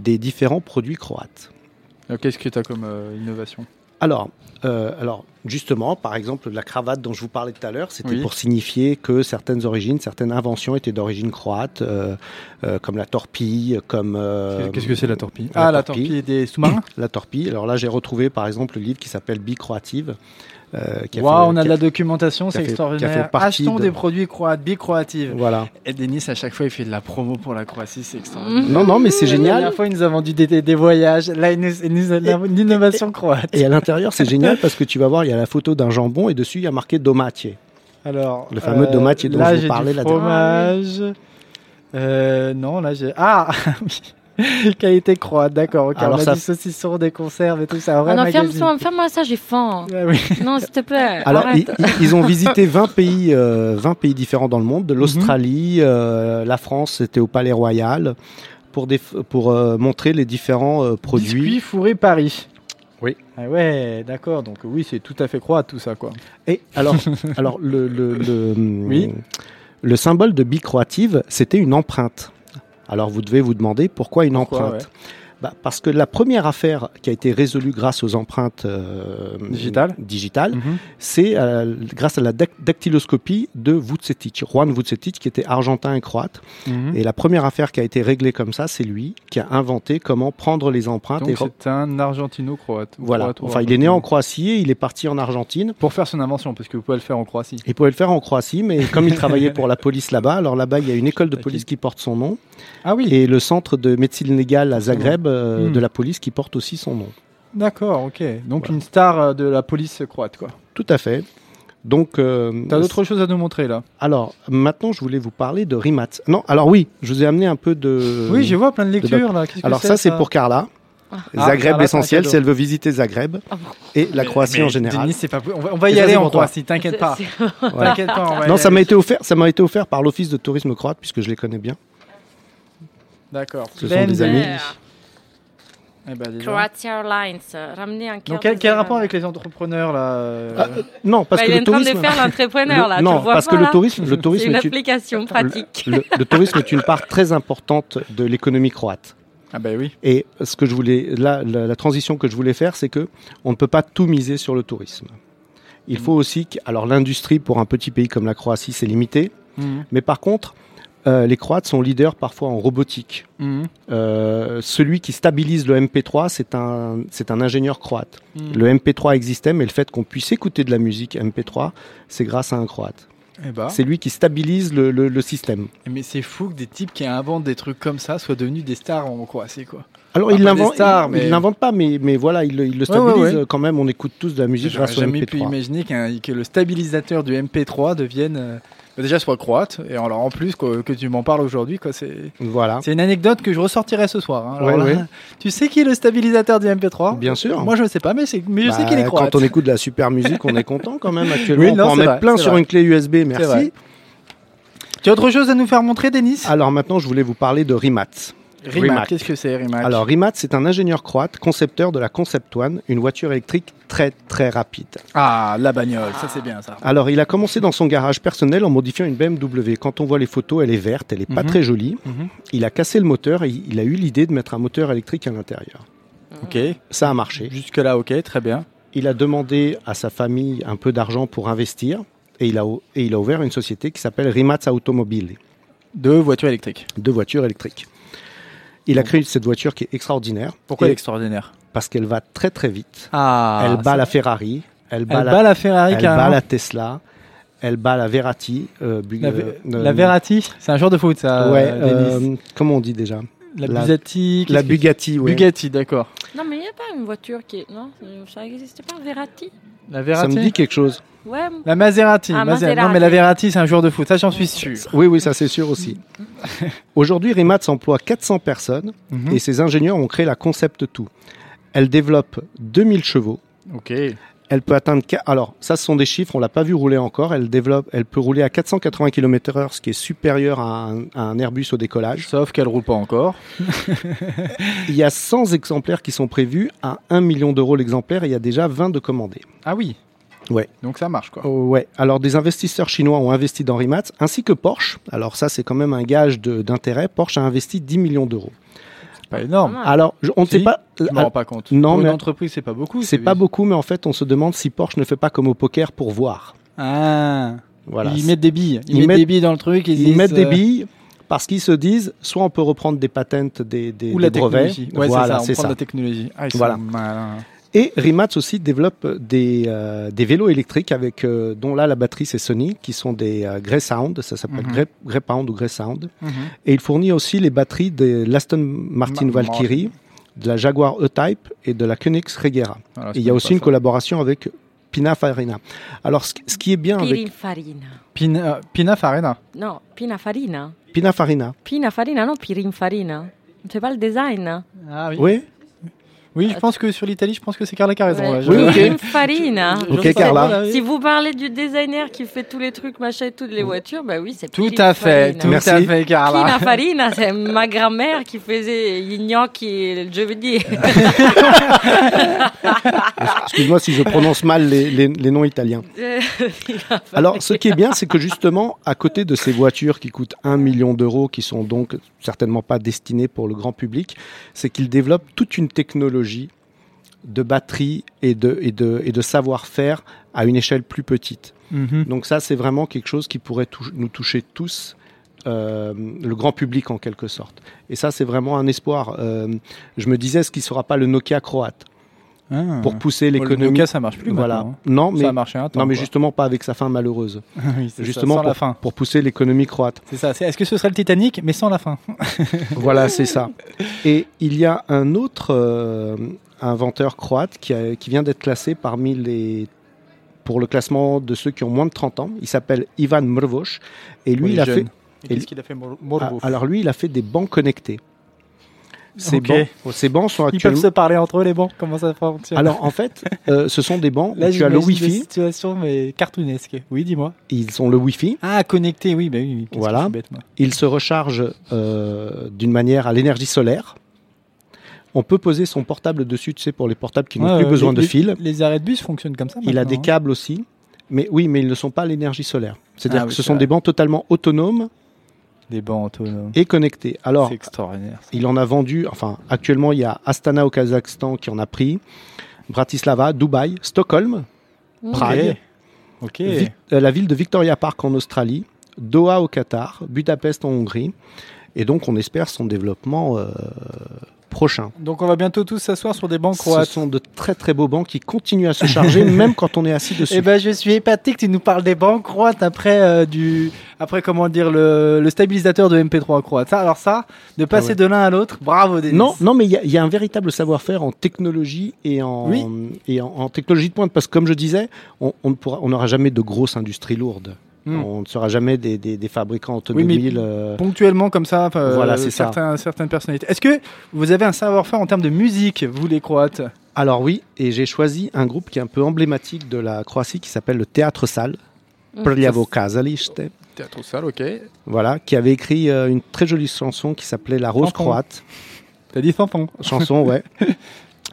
des différents produits croates. Qu'est-ce que tu as comme euh, innovation? Alors, euh, alors, justement, par exemple, la cravate dont je vous parlais tout à l'heure, c'était Oui. pour signifier que certaines origines, certaines inventions étaient d'origine croate, euh, euh, comme la torpille, comme... Qu'est-ce que c'est la torpille la Ah, la torpille. torpille des sous-marins La torpille. Alors là, j'ai retrouvé, par exemple, le livre qui s'appelle Bicroative. Euh, qui a Waouh, fait- on a de la documentation, c'est extraordinaire. partie Achetons de- des produits croates, bicroative. Voilà. Et Denis, à chaque fois, il fait de la promo pour la Croatie, c'est extraordinaire. Non, non, mais c'est La génial. dernière fois, il nous a vendu des, des- des voyages. Là, il nous, il nous a une innovation croate. Et à l'intérieur, c'est génial parce que tu vas voir, il y a la photo d'un jambon et dessus, il y a marqué Domatie. Alors, Le fameux domatier dont là, je vous j'ai parlais du la dernière fromage. Euh, non, là, j'ai. Ah oui Qualité croate, d'accord. ok, Alors on a ça- du saucisson, des conserves et tout ça. Un Ah non, ferme-moi ferme ça, j'ai faim. Ah oui. Non, s'il te plaît. Alors, ils, ont visité 20 pays, euh, 20 pays différents dans le monde, Mhm. de l'Australie, euh, la France, c'était au Palais Royal, pour, des, pour euh, montrer les différents euh, produits. Biscuits fourré Paris. Oui. Ah ouais, d'accord. Donc oui, c'est tout à fait croate tout ça, quoi. Et alors, alors le, le, le, Oui. le symbole de bicroative, c'était une empreinte. Alors vous devez vous demander pourquoi une Pourquoi, empreinte Bah, Parce que la première affaire qui a été résolue grâce aux empreintes euh, Digitales. Mhm. c'est euh, grâce à la dac- dactyloscopie de Vucetic, Juan Vucetic, qui était argentin et croate. Mhm. Et la première affaire qui a été réglée comme ça, c'est lui qui a inventé comment prendre les empreintes. Donc c'est un argentino-croate. Voilà. croate Enfin, il est né en. Croatie et il est parti en Argentine. Pour faire son invention, parce que vous pouvez le faire en Croatie. Il pouvait le faire en Croatie, mais comme il travaillait pour la police là-bas, alors là-bas, il y a une école de police qui porte son nom Ah oui, et le centre de médecine légale à Zagreb euh, Hmm. de la police qui porte aussi son nom. d'accord, ok. Donc Voilà. une star euh, de la police croate, quoi. Tout à fait. Donc, euh, T'as d'autres choses à nous montrer là? Alors maintenant, je voulais vous parler de Rimat. Non, alors oui, je vous ai amené un peu de. Oui, je vois plein de lectures là. Qu'est-ce que Alors ça, c'est pour Carla. Ah, Zagreb l'essentiel, cadeau. si elle veut visiter Zagreb Ah bon. et la Croatie Mais en général. Denis, c'est pas... On va, on va y aller en. Croatie, t'inquiète pas. Pas, on Non, ça m'a été offert, ça m'a été offert par l'office de tourisme croate puisque je les connais bien. D'accord. Ce sont des amis. Eh ben. Croatia Airlines, euh, ramener un cœur Donc quel, rapport avec les entrepreneurs là euh, Ah, Non, parce Bah, que il est le en train tourisme. de faire l'entrepreneur là, le- non, tu le vois parce pas, que le tourisme, le C'est tourisme une est une- application pratique. le, le tourisme est une part très importante de l'économie croate. Ah ben oui. Et ce que je voulais, là, la, la transition que je voulais faire, c'est que on ne peut pas tout miser sur le tourisme. Il faut aussi que, alors l'industrie pour un petit pays comme la Croatie, c'est limité, Mhm. mais par contre, euh, les Croates sont leaders parfois en robotique. Mhm. Euh, celui qui stabilise le MP3, c'est un, c'est un ingénieur croate. Mhm. Le MP3 existait, mais le fait qu'on puisse écouter de la musique MP3, c'est grâce à un croate. Eh ben. C'est lui qui stabilise le, le- le système. Mais c'est fou que des types qui inventent des trucs comme ça soient devenus des stars en Croatie quoi. Alors, il l'invente, mais- il l'invente pas, mais, mais voilà, il, le- il le Ouais, ouais, stabilise ouais. quand même. On écoute tous de la musique J'aurais grâce au jamais pu MP3. imaginer que le stabilisateur du MP3 devienne euh, déjà soit croate et alors en plus quoi, que tu m'en parles aujourd'hui quoi c'est Voilà, c'est une anecdote que je ressortirai ce soir. hein. Alors Ouais, là, ouais. Tu sais qui est le stabilisateur du MP3 bien sûr. Moi je ne sais pas mais, c'est- mais je sais Bah, qu'il est croate. Quand on écoute de la super musique, on est content quand même actuellement. Oui, on non, peut en mettre vrai, plein sur vrai. une clé USB, merci. Tu as autre chose à nous faire montrer Denis? Alors maintenant, je voulais vous parler de Rimac. Rimac, Rimac. qu'est-ce que c'est Rimac? Alors Rimac, c'est un ingénieur croate, concepteur de la Concept One, une voiture électrique très très rapide. Ah, la bagnole, ça c'est bien ça. Alors il a commencé dans son garage personnel en modifiant une BMW. Quand on voit les photos, elle est verte, elle est pas Mhm. très jolie. Mhm. Il a cassé le moteur et il a eu l'idée de mettre un moteur électrique à l'intérieur. Ok, Ça a marché. jusque là ok, très bien. Il a demandé à sa famille un peu d'argent pour investir et il a, et il a ouvert une société qui s'appelle Rimac Automobile, Deux voitures électriques. de voitures électriques. Il a créé cette voiture qui est extraordinaire. Pourquoi extraordinaire Parce qu'elle va très très vite. Ah, elle bat la Ferrari, elle bat, Elle la, bat la Ferrari elle carrément. bat la Tesla, elle bat la Verratti. euh, La, euh, la euh, Verratti, c'est un joueur de foot ça. ouais, euh, comment on dit déjà? La, la- Bugatti. La Bugatti, oui. Bugatti, d'accord. Non, mais il n'y a pas une voiture qui est. Non, ça n'existait pas, Verratti La Ça Verratti. me dit quelque chose. Ouais, La Maserati. Ah, Maser- Maserati. Non mais la Verratti c'est un joueur de foot, ça j'en suis sûr. Oui, oui, ça c'est sûr aussi. Aujourd'hui, Rimac emploie 400 personnes Mhm. et ses ingénieurs ont créé la Concept 2. Elle développe 2000 chevaux. Ok. Elle peut atteindre. Alors, ça, ce sont des chiffres, on l'a pas vu rouler encore. Elle, développe, elle peut rouler à 480 km/h, ce qui est supérieur à un, à un Airbus au décollage. Sauf qu'elle roule pas encore. Il y a 100 exemplaires qui sont prévus à 1 million d'euros l'exemplaire et il y a déjà 20 de commandés. Ah oui. Ouais. Donc ça marche quoi. Oh, ouais. Alors, des investisseurs chinois ont investi dans Rimac, ainsi que Porsche. Alors, ça, c'est quand même un gage d'intérêt. Porsche a investi 10 millions d'euros. C'est pas énorme. Alors, je- on ne Si. sait pas. Je rends pas compte. Non, Pour une mais- entreprise c'est pas beaucoup. C'est pas beaucoup, mais en fait, on se demande si Porsche ne fait pas comme au poker pour voir. Ah. Voilà. Ils mettent des billes. Ils, Ils mettent, mettent- des billes dans le truc. Ils, Ils disent, mettent des euh, billes parce qu'ils se disent soit on peut reprendre des patentes, des, des, Ou la des brevets. technologie. Ouais, voilà, c'est ça. On prend ça. la technologie. Ah, ils Voilà. Et Rimac aussi développe des, euh, des vélos électriques avec, euh, dont là la batterie c'est Sony, qui sont des euh, Greyhound, ça s'appelle Mhm. Grey, Greyhound ou Greyhound. Mhm. Et il fournit aussi les batteries de l'Aston Martin Ma- Valkyrie, de la Jaguar E-Type et de la Koenigs Regera. Voilà, Et je il y a aussi une ça. collaboration avec Pininfarina. Alors ce, ce qui est bien avec Pirinfarina. Pin- euh, Pininfarina. Non, Pinafarina. Pininfarina, Pinafarina, non Pirinfarina. C'est pas le design. hein. Ah oui. oui, Oui, je pense que sur l'Italie, je pense que c'est Carla qui a raison. Ouais. Oui, ok. Pininfarina. je- Ok, Carla. Si vous parlez du designer qui fait tous les trucs, machin, et toutes les voitures, bah oui, c'est Tout à fait, tout Merci. à fait, Carla. Pininfarina, c'est ma grand-mère qui faisait gnocchi, je veux dire. Excuse-moi si je prononce mal les, les- les noms italiens. Alors, ce qui est bien, c'est que justement, à côté de ces voitures qui coûtent 1 million d'euros, qui sont donc certainement pas destinées pour le grand public, c'est qu'ils développent toute une technologie de batterie et de, et de, et de savoir-faire à une échelle plus petite. Mhm. Donc ça, c'est vraiment quelque chose qui pourrait tou- nous toucher tous, euh, le grand public en quelque sorte. Et ça, c'est vraiment un espoir. Euh, je me disais, ce qui ne sera pas le Nokia croate Ah. pour pousser le l'économie Nokia, ça marche plus Voilà. maintenant, Non, hein. mais ça a marché un temps. non, mais quoi. justement pas avec sa fin malheureuse. Oui, c'est ça, justement la pour, fin. pour pousser l'économie croate. C'est ça. Est-ce que ce serait le Titanic, mais sans la fin voilà, c'est ça. Et il y a un autre euh, inventeur croate qui, a- qui vient d'être classé parmi les pour le classement de ceux qui ont moins de 30 ans. Il s'appelle Ivan Mrvoš et lui il a fait Qu'est-ce qu'il a fait, Mor- ah, alors lui il a fait des bancs connectés. Ces Ok. bancs, ces bancs sont Ils peuvent actuellement se parler entre eux, les bancs Comment ça fonctionne alors en fait, euh, ce sont des bancs Là, où tu as le Wi-Fi, situations, mais cartoonesques. Oui, dis-moi. ils ont le Wi-Fi, Ah, connecté, oui, bah oui. Voilà. bête, moi. il se recharge euh, d'une manière à l'énergie solaire. On peut poser son portable dessus, tu sais, pour les portables qui n'ont plus besoin les- de les- fil. Les arrêts de bus fonctionnent comme ça. Il a des hein. câbles aussi. Mais oui, mais ils ne sont pas à l'énergie solaire. C'est-à-dire Ah que oui, ce sont vrai. des bancs totalement autonomes Des bancs autonomes. et connectés. Alors, C'est extraordinaire. ça. il en a vendu, enfin, actuellement, il y a Astana au Kazakhstan qui en a pris, Bratislava, Dubaï, Stockholm, Prague. Vi- euh, la ville de Victoria Park en Australie, Doha au Qatar, Budapest en Hongrie. Et donc, on espère son développement euh, prochain. Donc, on va bientôt tous s'asseoir sur des bancs Ce croates. sont de très très beaux bancs qui continuent à se charger même quand on est assis dessus. Eh ben, je suis épaté que tu nous parles des bancs croates après euh, du, après comment dire le, le stabilisateur de MP3 croate. Ça, alors ça, de passer Ah ouais. de l'un à l'autre, bravo Denis. Non, non, mais il y, a- il y a un véritable savoir-faire en technologie et en, Oui. et en, en technologie de pointe. Parce que comme je disais, on on n'aura jamais de grosses industries lourdes. Hmm. On ne sera jamais des, des- des fabricants Oui, mais- automobiles. euh, Ponctuellement comme ça, enfin, Voilà, euh, c'est ça. certains, certaines personnalités. Est-ce que vous avez un savoir-faire en termes de musique, vous les Croates? Alors oui, et j'ai choisi un groupe qui est un peu emblématique de la Croatie qui s'appelle le Théâtre Salle. Prljavo Kazalište. Théâtre salle, ok. Voilà, qui avait écrit euh, une très jolie chanson qui s'appelait La Rose. Croate. T'as dit fanfan. Chanson, ouais.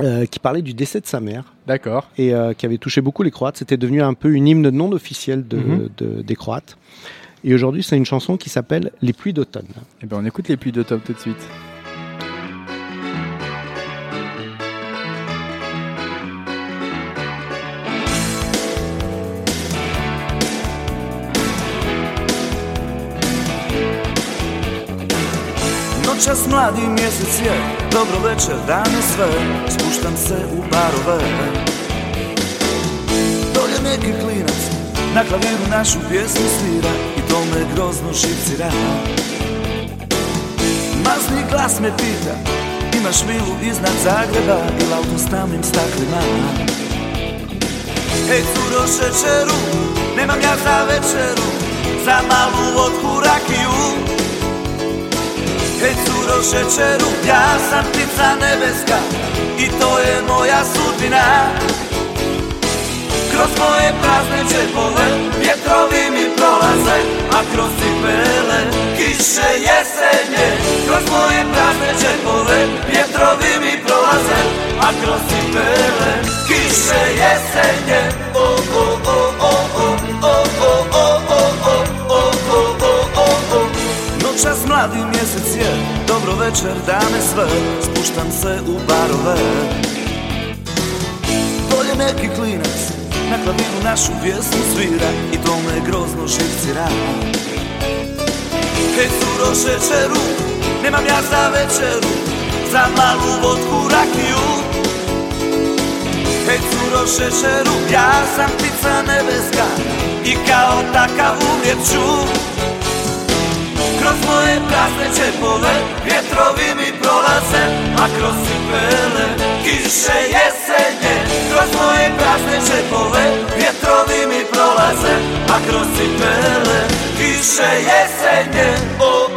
euh, qui parlait du décès de sa mère. D'accord. et euh, qui avait touché beaucoup les Croates. C'était devenu un peu une hymne non officielle de, Mhm. de- des Croates. Et aujourd'hui, c'est une chanson qui s'appelle Les pluies d'automne. Eh ben, on écoute les pluies top tout de suite. Noćas mladi mjesec je, dobro večer, dane sve Spuštam se u barove. Dolje neki klinac, na klaviru našu pjesmu svira I to me grozno šipcira. Mazni glas me pita, imaš vilu iznad Zagreba Ili auto s tamnim staklima? Ej curo šećeru, nemam ja za večeru Za malu vodku rakiju Hej curo šećeru, ja sam ptica nebeska I to je moja sudbina. Kroz moje prazne večer, dane sve Spuštam se u barove. Dolje neki klinac Na klaviru našu pjesmu svira I to me grozno živcira Hej curo šećeru Nemam ja za večeru Za malu vodku rakiju. Hej curo šećeru Ja sam ptica nebeska I kao takav umrijet ću Kroz moje prazne čepove Vjetrovi mi prolaze A kroz cipele Kiše jesenje. Kroz moje prazne čepove Vjetrovi mi prolaze A kroz cipele Kiše jesenje. O,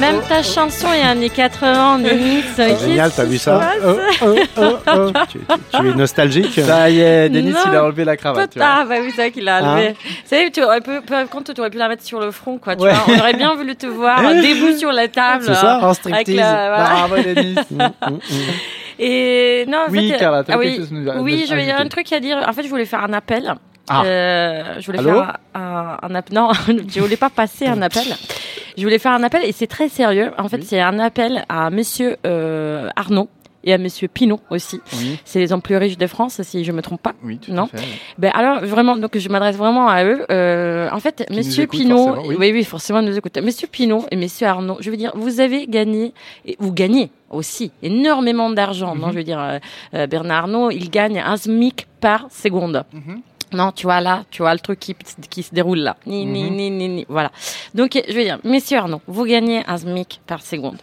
la chanson et années 80, Denis. C'est génial, t'as vu ça Oh, oh, oh, oh. tu, tu- tu es nostalgique Ça y est, Denis, il a enlevé la cravate. tu vois. Ah, bah oui, c'est vrai qu'il a Hein enlevé. Vous savez, tu aurais pu, par contre, tu aurais pu la mettre sur le front, quoi. Tu Ouais. vois, on aurait bien voulu te voir euh, debout sur la table. C'est ça, hein. En striptease. la- voilà. Bravo, Denis. Mm, mm, mm. Et non, en Oui, fait, Carla, t'as ah quelque chose oui, nous je- il y a un truc à dire. En fait, je voulais faire un appel. Ah. Euh, je voulais Allô faire un, un, un app- Non, je voulais pas passer un appel. Je voulais faire un appel et c'est très sérieux. En fait, Oui. c'est un appel à Monsieur euh, Arnaud et à Monsieur Pinot aussi. Oui, C'est les hommes plus riches de France, si je me trompe pas. oui, tout Non. à fait. Ben alors vraiment, donc je m'adresse vraiment à eux. Euh, en fait, Monsieur Pinot, oui. oui. oui, forcément, nous écoutez. Monsieur Pinot et Monsieur Arnaud, je veux dire, vous avez gagné, et vous gagnez aussi énormément d'argent. Non, Mhm. je veux dire, euh, euh, Bernard Arnault, il gagne un SMIC par seconde. Mhm. Non, tu vois là, tu vois le truc qui, qui se déroule là. Ni, ni, Mhm. ni, ni, ni. Voilà. Donc, je veux dire, Monsieur Arnaud, vous gagnez un SMIC par seconde.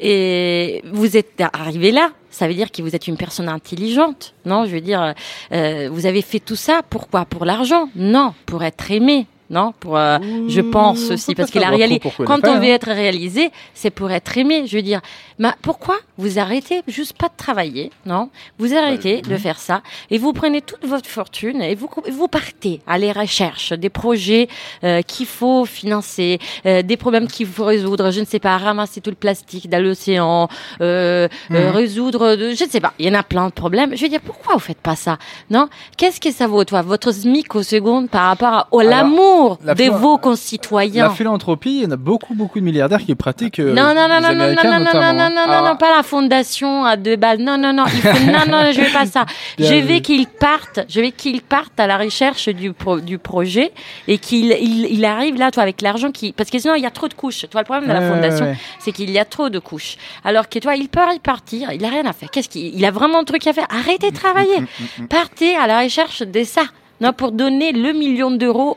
Et vous êtes arrivé là, ça veut dire que vous êtes une personne intelligente. Non, je veux dire, euh, vous avez fait tout ça, pourquoi? Pour l'argent? Non, pour être aimé. Non, pour, euh, je pense aussi, parce pas qu'il a savoir réalisé. trop pourquoi Quand l'a on veut être réalisé, c'est pour être aimé. Je veux dire, mais pourquoi vous arrêtez juste pas de travailler, non? Vous arrêtez Bah, de faire ça et vous prenez toute votre fortune et vous vous partez à la recherche des projets euh, qu'il faut financer, euh, des problèmes qu'il faut résoudre. Je ne sais pas, ramasser tout le plastique dans l'océan, euh, euh, Mhm. résoudre, de, je ne sais pas. Il y en a plein de problèmes. Je veux dire, pourquoi vous faites pas ça Non? Qu'est-ce que ça vaut, toi, votre SMIC au seconde par rapport à au Alors, l'amour la de vos La concitoyens philanthropie, il y en a beaucoup, beaucoup de milliardaires qui pratiquent. euh, non, non, non, non, non, non, non, non, non, non, hein. non, non, Alors, non, pas la fondation à deux balles. Non, non, non, il faut, non, non, je veux pas ça. Bien Je veux qu'ils partent, je veux qu'ils partent à la recherche du, pro- du projet et qu'il il, il arrive là, toi, avec l'argent qui, parce que sinon il y a trop de couches. Toi, le problème de la ouais, fondation, ouais, ouais. c'est qu'il y a trop de couches. Alors que toi, il peut y partir, il a rien à faire. Qu'est-ce qu'il, il a vraiment un truc à faire? Arrêtez de travailler. Mm, Partez à la recherche de ça. Non, pour donner le million d'euros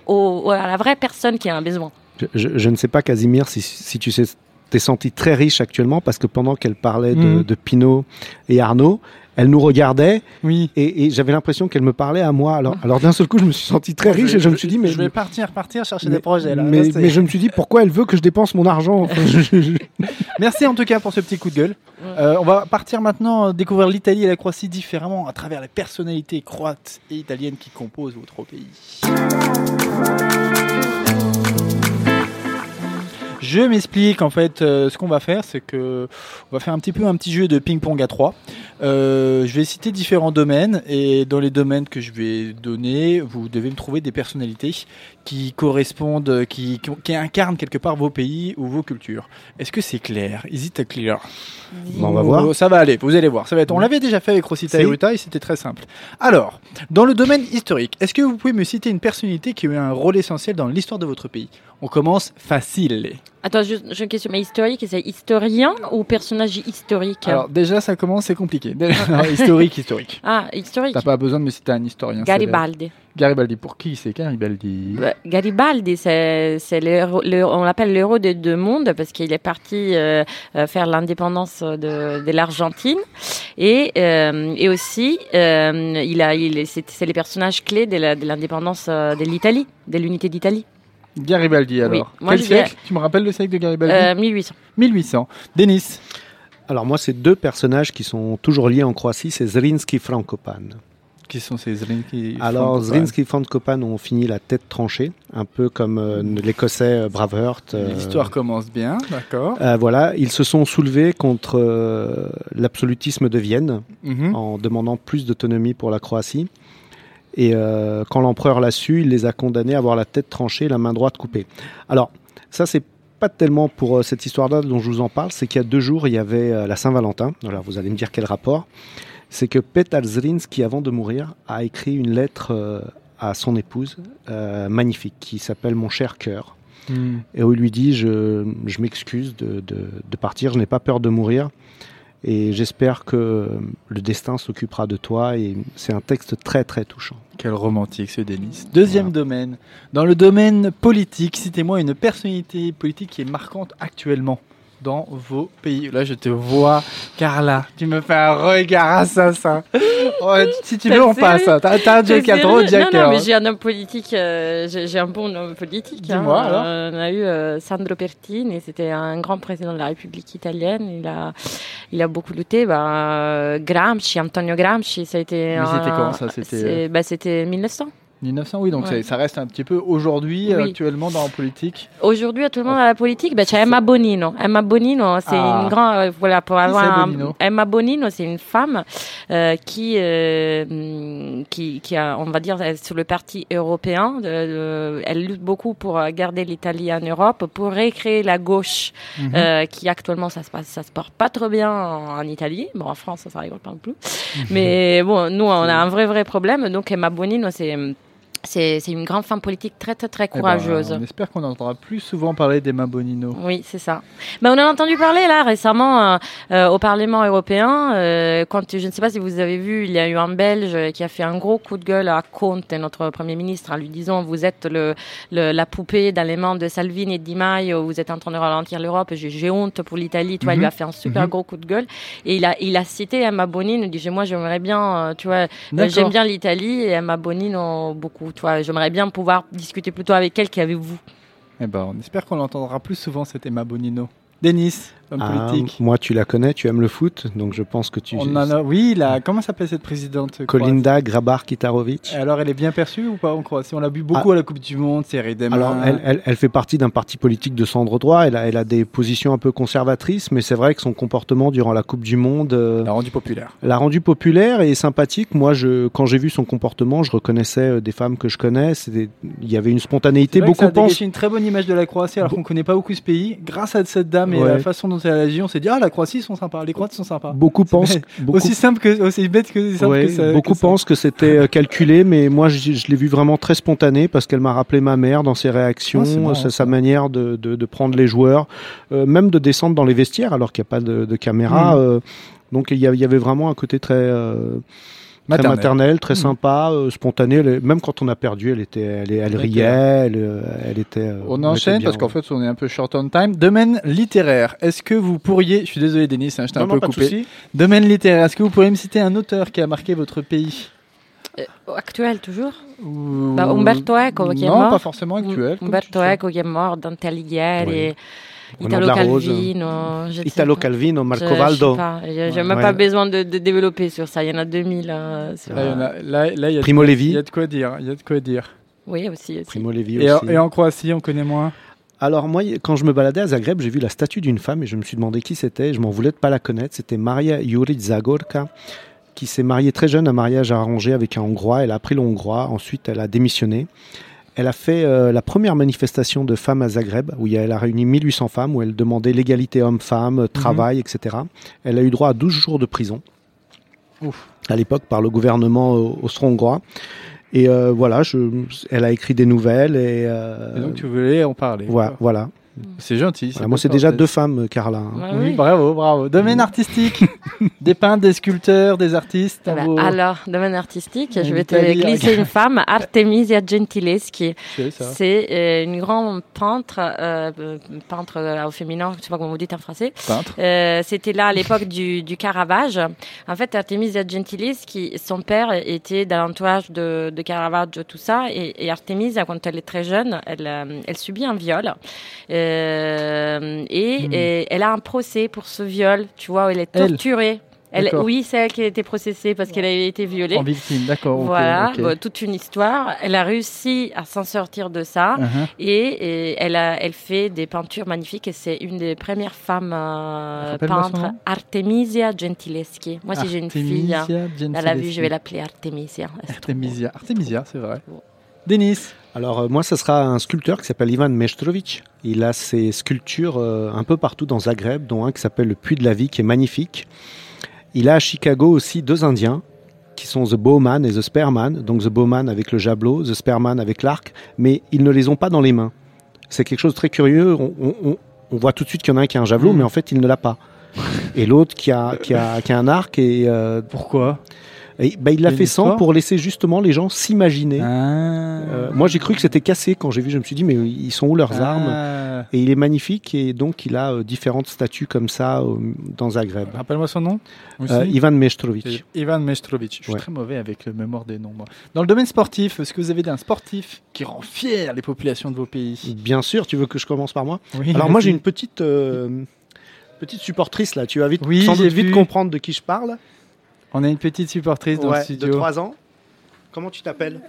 à la vraie personne qui a besoin. Je, je- je ne sais pas, Casimir, si, si tu sais, t'es senti très riche actuellement parce que pendant qu'elle parlait de, Mhm. de Pinot et Arnaud, elle nous regardait Oui. et, et j'avais l'impression qu'elle me parlait à moi. Alors, alors d'un seul coup, je me suis senti très riche et je me suis dit, mais, Je vais partir, partir chercher mais- des projets là. mais, Là, c'est- mais je me suis dit, pourquoi elle veut que je dépense mon argent Merci en tout cas pour ce petit coup de gueule. Euh, on va partir maintenant euh, découvrir l'Italie et la Croatie différemment à travers les personnalités croates et italiennes qui composent votre pays. Je m'explique en fait. euh, ce qu'on va faire, c'est que on va faire un petit peu un petit jeu de ping-pong à trois. Euh, je vais citer différents domaines et dans les domaines que je vais donner, vous devez me trouver des personnalités qui correspondent, qui, qui, qui incarnent quelque part vos pays ou vos cultures. Est-ce que c'est clair? Is it clear? Bon, on va voir. Oh, Ça va aller, vous allez voir. Ça va être. On l'avait déjà fait avec Rosita Si. et Ruta et c'était très simple. Alors, dans le domaine historique, est-ce que vous pouvez me citer une personnalité qui a eu un rôle essentiel dans l'histoire de votre pays? On commence facile. Attends, juste- j'ai une question, mais historique, c'est historien ou personnage historique? Alors déjà, ça commence, c'est compliqué. Non, historique, historique. Ah, historique. T'as pas besoin de me citer un historien. Garibaldi. Garibaldi. Pour qui c'est Garibaldi Bah, Garibaldi, c'est on l'appelle l'héros des deux mondes parce qu'il est parti euh, euh, faire l'indépendance de, de l'Argentine et euh, et aussi euh, il a il est- c'est les personnages clés de l'indépendance de l'Italie, de l'unité d'Italie. Garibaldi alors. Moi, Quel dirais- siècle Tu me rappelles le siècle de Garibaldi Euh, 1800. 1800. Denis. Alors moi, c'est deux personnages qui sont toujours liés en Croatie, c'est Zrinski Frankopan. Qui sont ces Zrinski Alors Zrinski Frankopan ont fini la tête tranchée, un peu comme euh, l'écossais euh, Braveheart. euh, L'histoire commence bien, d'accord. euh, voilà, ils se sont soulevés contre l'absolutisme de Vienne Mhm. en demandant plus d'autonomie pour la Croatie. Et quand l'empereur l'a su, il les a condamnés à avoir la tête tranchée, la main droite coupée. Alors, ça, c'est pas tellement pour euh, cette histoire-là dont je vous en parle, c'est qu'il y a deux jours, il y avait euh, la Saint-Valentin. Alors, vous allez me dire quel rapport. C'est que Petar Zrinski, avant de mourir, a écrit une lettre euh, à son épouse, euh, magnifique, qui s'appelle Mon cher cœur. Hmm. Et où il lui dit Je, je m'excuse de, de- de partir, je n'ai pas peur de mourir. Et j'espère que le destin s'occupera de toi. Et c'est un texte très très touchant. Quel romantique ce Denis. Deuxième domaine. Dans le domaine politique, citez-moi une personnalité politique qui est marquante actuellement dans vos pays. Là, je te vois, Carla. Tu me fais un regard assassin. Si tu veux, on passe. hein. T'as un joker, sérieux trop Non, non, mais j'ai un homme politique, euh, j'ai un bon homme politique. hein. Dis-moi, alors. Euh, on a eu euh, Sandro Pertini, c'était un grand président de la République italienne. Il a, il a beaucoup lutté. Bah, euh, Gramsci, Antonio Gramsci, ça a été. Mais c'était quand, ça? C'était- bah, C'était 1900. 1900, oui, donc Ouais. ça- reste un petit peu aujourd'hui, Oui. actuellement, dans la politique. Aujourd'hui, actuellement dans la politique, bah, c'è Emma Bonino. Emma Bonino, c'est Ah. une grande, euh, voilà, pour avoir c'est, un- Bonino? Emma Bonino, c'est une femme euh, qui, euh, qui, qui a, on va dire, elle est sur le parti européen. de- de- elle lutte beaucoup pour euh, garder l'Italie en Europe, pour recréer la gauche, euh, qui actuellement ça se passe, ça se porte pas trop bien en, en Italie. Bon, en France, ça, ça rigole pas non plus. Mhm. Mais bon, nous, on a un vrai, vrai problème. Donc, Emma Bonino, c'est c'est c'est une grande femme politique très, très, très Eh ben, courageuse. on espère qu'on entendra plus souvent parler d'Emma Bonino. Oui, c'est ça. Ben, on en a entendu parler là récemment euh, euh, au Parlement européen. euh, quand je ne sais pas si vous avez vu, il y a eu un Belge qui a fait un gros coup de gueule à Conte, notre premier ministre, en lui disant vous êtes le, le- la poupée dans les mains de Salvini et Di Maio, vous êtes en train de ralentir l'Europe. J'ai honte pour l'Italie. Tu vois, il lui a fait un super Mhm. gros coup de gueule et il a il a cité Emma Bonino. Il dit moi j'aimerais bien, euh, tu vois, euh, j'aime bien l'Italie et Emma Bonino beaucoup. J'aimerais bien pouvoir discuter plutôt avec elle qu'avec vous. Eh ben, on espère qu'on l'entendra plus souvent, cette Emma Bonino. Denis, homme Ah, politique. moi, tu la connais, tu aimes le foot, donc je pense que tu. On en a, oui, là, comment s'appelle cette présidente Kolinda Grabar-Kitarovic. Alors, elle est bien perçue ou pas en Croatie? On l'a vu beaucoup à la Coupe du Monde, c'est des. Alors, elle, elle- elle fait partie d'un parti politique de centre droit. Elle a, elle a des positions un peu conservatrices, mais c'est vrai que son comportement durant la Coupe du Monde euh, l'a rendu populaire. l'a rendu populaire et sympathique. Moi, je, quand j'ai vu son comportement, je reconnaissais euh, des femmes que je connais. Il y avait une spontanéité. vrai que ça Beaucoup a pensent. une très bonne image de la Croatie, alors qu'on connaît pas beaucoup ce pays. Grâce à cette dame et Ouais. la façon dont elle a agi, on s'est dit ah la Croatie ils sont sympas, les Croates sont sympas. Beaucoup C'est pensent. beaucoup- Aussi simple que aussi bête que simple Ouais, que ça. beaucoup que ça. pensent que c'était euh, calculé, mais moi je, je l'ai vu vraiment très spontané parce qu'elle m'a rappelé ma mère dans ses réactions, Ah, c'est marrant, sa, manière de, de, de prendre les joueurs, euh, même de descendre dans les vestiaires alors qu'il n'y a pas de, de caméra. Mhm. euh, donc il y, a- il y avait vraiment un côté très, euh, très Maternelle. maternel, très sympa, euh, spontané. Elle est- même quand on a perdu, elle était, elle, elle riait, elle, euh, elle était. euh, On elle enchaîne était bien, parce qu'en fait on est un peu short on time. Domaine littéraire. Est-ce que vous pourriez, je suis désolé Denis, hein, je t'ai un Non, non, peu coupé. Domaine littéraire. Est-ce que vous pourriez me citer un auteur qui a marqué votre pays? Euh, actuel toujours? Ou- Bah, Umberto Eco, qui est Non, mort. pas forcément actuel. Umberto. Eco qui est mort, Dante Alighieri, Oui. Italo. Calvino. je Italo. Calvino, Marco Je- je sais Valdo, pas. J'ai j'ai Ouais. même Ouais. pas besoin de, de développer sur ça. Il y en a 2000. hein, sur- Là, il y en a- là, là, il y a, Primo il y Levi, a de quoi dire. Il y a de quoi dire. Oui, aussi. aussi. Primo Levi Et, aussi. en- et en Croatie, on connaît moins. Alors moi, quand je me baladais à Zagreb, j'ai vu la statue d'une femme et je me suis demandé qui c'était. Je m'en voulais de pas la connaître. C'était Maria Juric Zagorka, qui s'est mariée très jeune, un mariage arrangé avec un Hongrois. Elle a appris le hongrois. Ensuite, elle a démissionné. Elle a fait euh, la première manifestation de femmes à Zagreb, où elle a réuni 1800 femmes, où elle demandait l'égalité homme-femme, travail, etc. Elle a eu droit à 12 jours de prison, Ouf. à l'époque par le gouvernement euh, austro-hongrois. Et euh, voilà, je, elle a écrit des nouvelles et, euh, Et donc tu voulais en parler. voilà. C'est gentil. Voilà, moi, c'est déjà deux femmes, Carla. hein. Ouais, Oui, oui. bravo, bravo. Domaine artistique. des peintres, des sculpteurs, des artistes. Bah, vos- Alors, domaine artistique, je vais te glisser une femme, Artemisia Gentileschi. C'est euh, une grande peintre, euh, peintre euh, au féminin, je sais pas comment vous dites en français. Peintre. Euh, C'était là à l'époque du, du Caravage. En fait, Artemisia Gentilischi, son père était dans l'entourage de, de Caravaggio, tout ça. Et, et Artemisia, quand elle est très jeune, elle, elle subit un viol. Euh, et, Hmm. et elle a un procès pour ce viol, tu vois, où elle est torturée. Elle, oui, c'est elle qui a été processée parce qu'elle avait été violée. En victime, d'accord. Voilà, bon, toute une histoire. Elle a réussi à s'en sortir de ça. Uh-huh. Et, et elle, a, elle fait des peintures magnifiques et c'est une des premières femmes euh, peintres. Artemisia Gentileschi. Moi, si j'ai une fille à la vue, je vais l'appeler Artemisia. Artemisia. Artemisia, c'est vrai. Denis. Alors euh, moi, ça sera un sculpteur qui s'appelle Ivan Mestrovic. Il a ses sculptures euh, un peu partout dans Zagreb, dont un qui s'appelle le Puits de la Vie, qui est magnifique. Il a à Chicago aussi deux Indiens, qui sont The Bowman et The Spearman. Donc The Bowman avec le javelot, The Spearman avec l'arc, mais ils ne les ont pas dans les mains. C'est quelque chose de très curieux. On, on- on- on voit tout de suite qu'il y en a un qui a un javelot, Mm. mais en fait, il ne l'a pas. Et l'autre qui a, qui, a, qui a un arc et... euh, Pourquoi? Et, bah, il l'a fait sans pour laisser justement les gens s'imaginer. Ah. Euh, moi, j'ai cru que c'était cassé quand j'ai vu. Je me suis dit, mais ils sont où leurs armes? Ah. Et il est magnifique et donc il a euh, différentes statues comme ça euh, dans Zagreb. Rappelle-moi son nom. Ivan Mestrovic. Ivan Mestrovic. Je suis Ouais. très mauvais avec le mémoire des noms. moi. Dans le domaine sportif, est-ce que vous avez un sportif qui rend fier les populations de vos pays? Bien sûr, tu veux que je commence par moi? Oui, Alors moi j'ai une petite petite supportrice là. Tu vas vite, Oui, sans j'ai doute vite vu. comprendre de qui je parle. On a une petite supportrice dans le Ouais, de studio. 3 ans. Comment tu t'appelles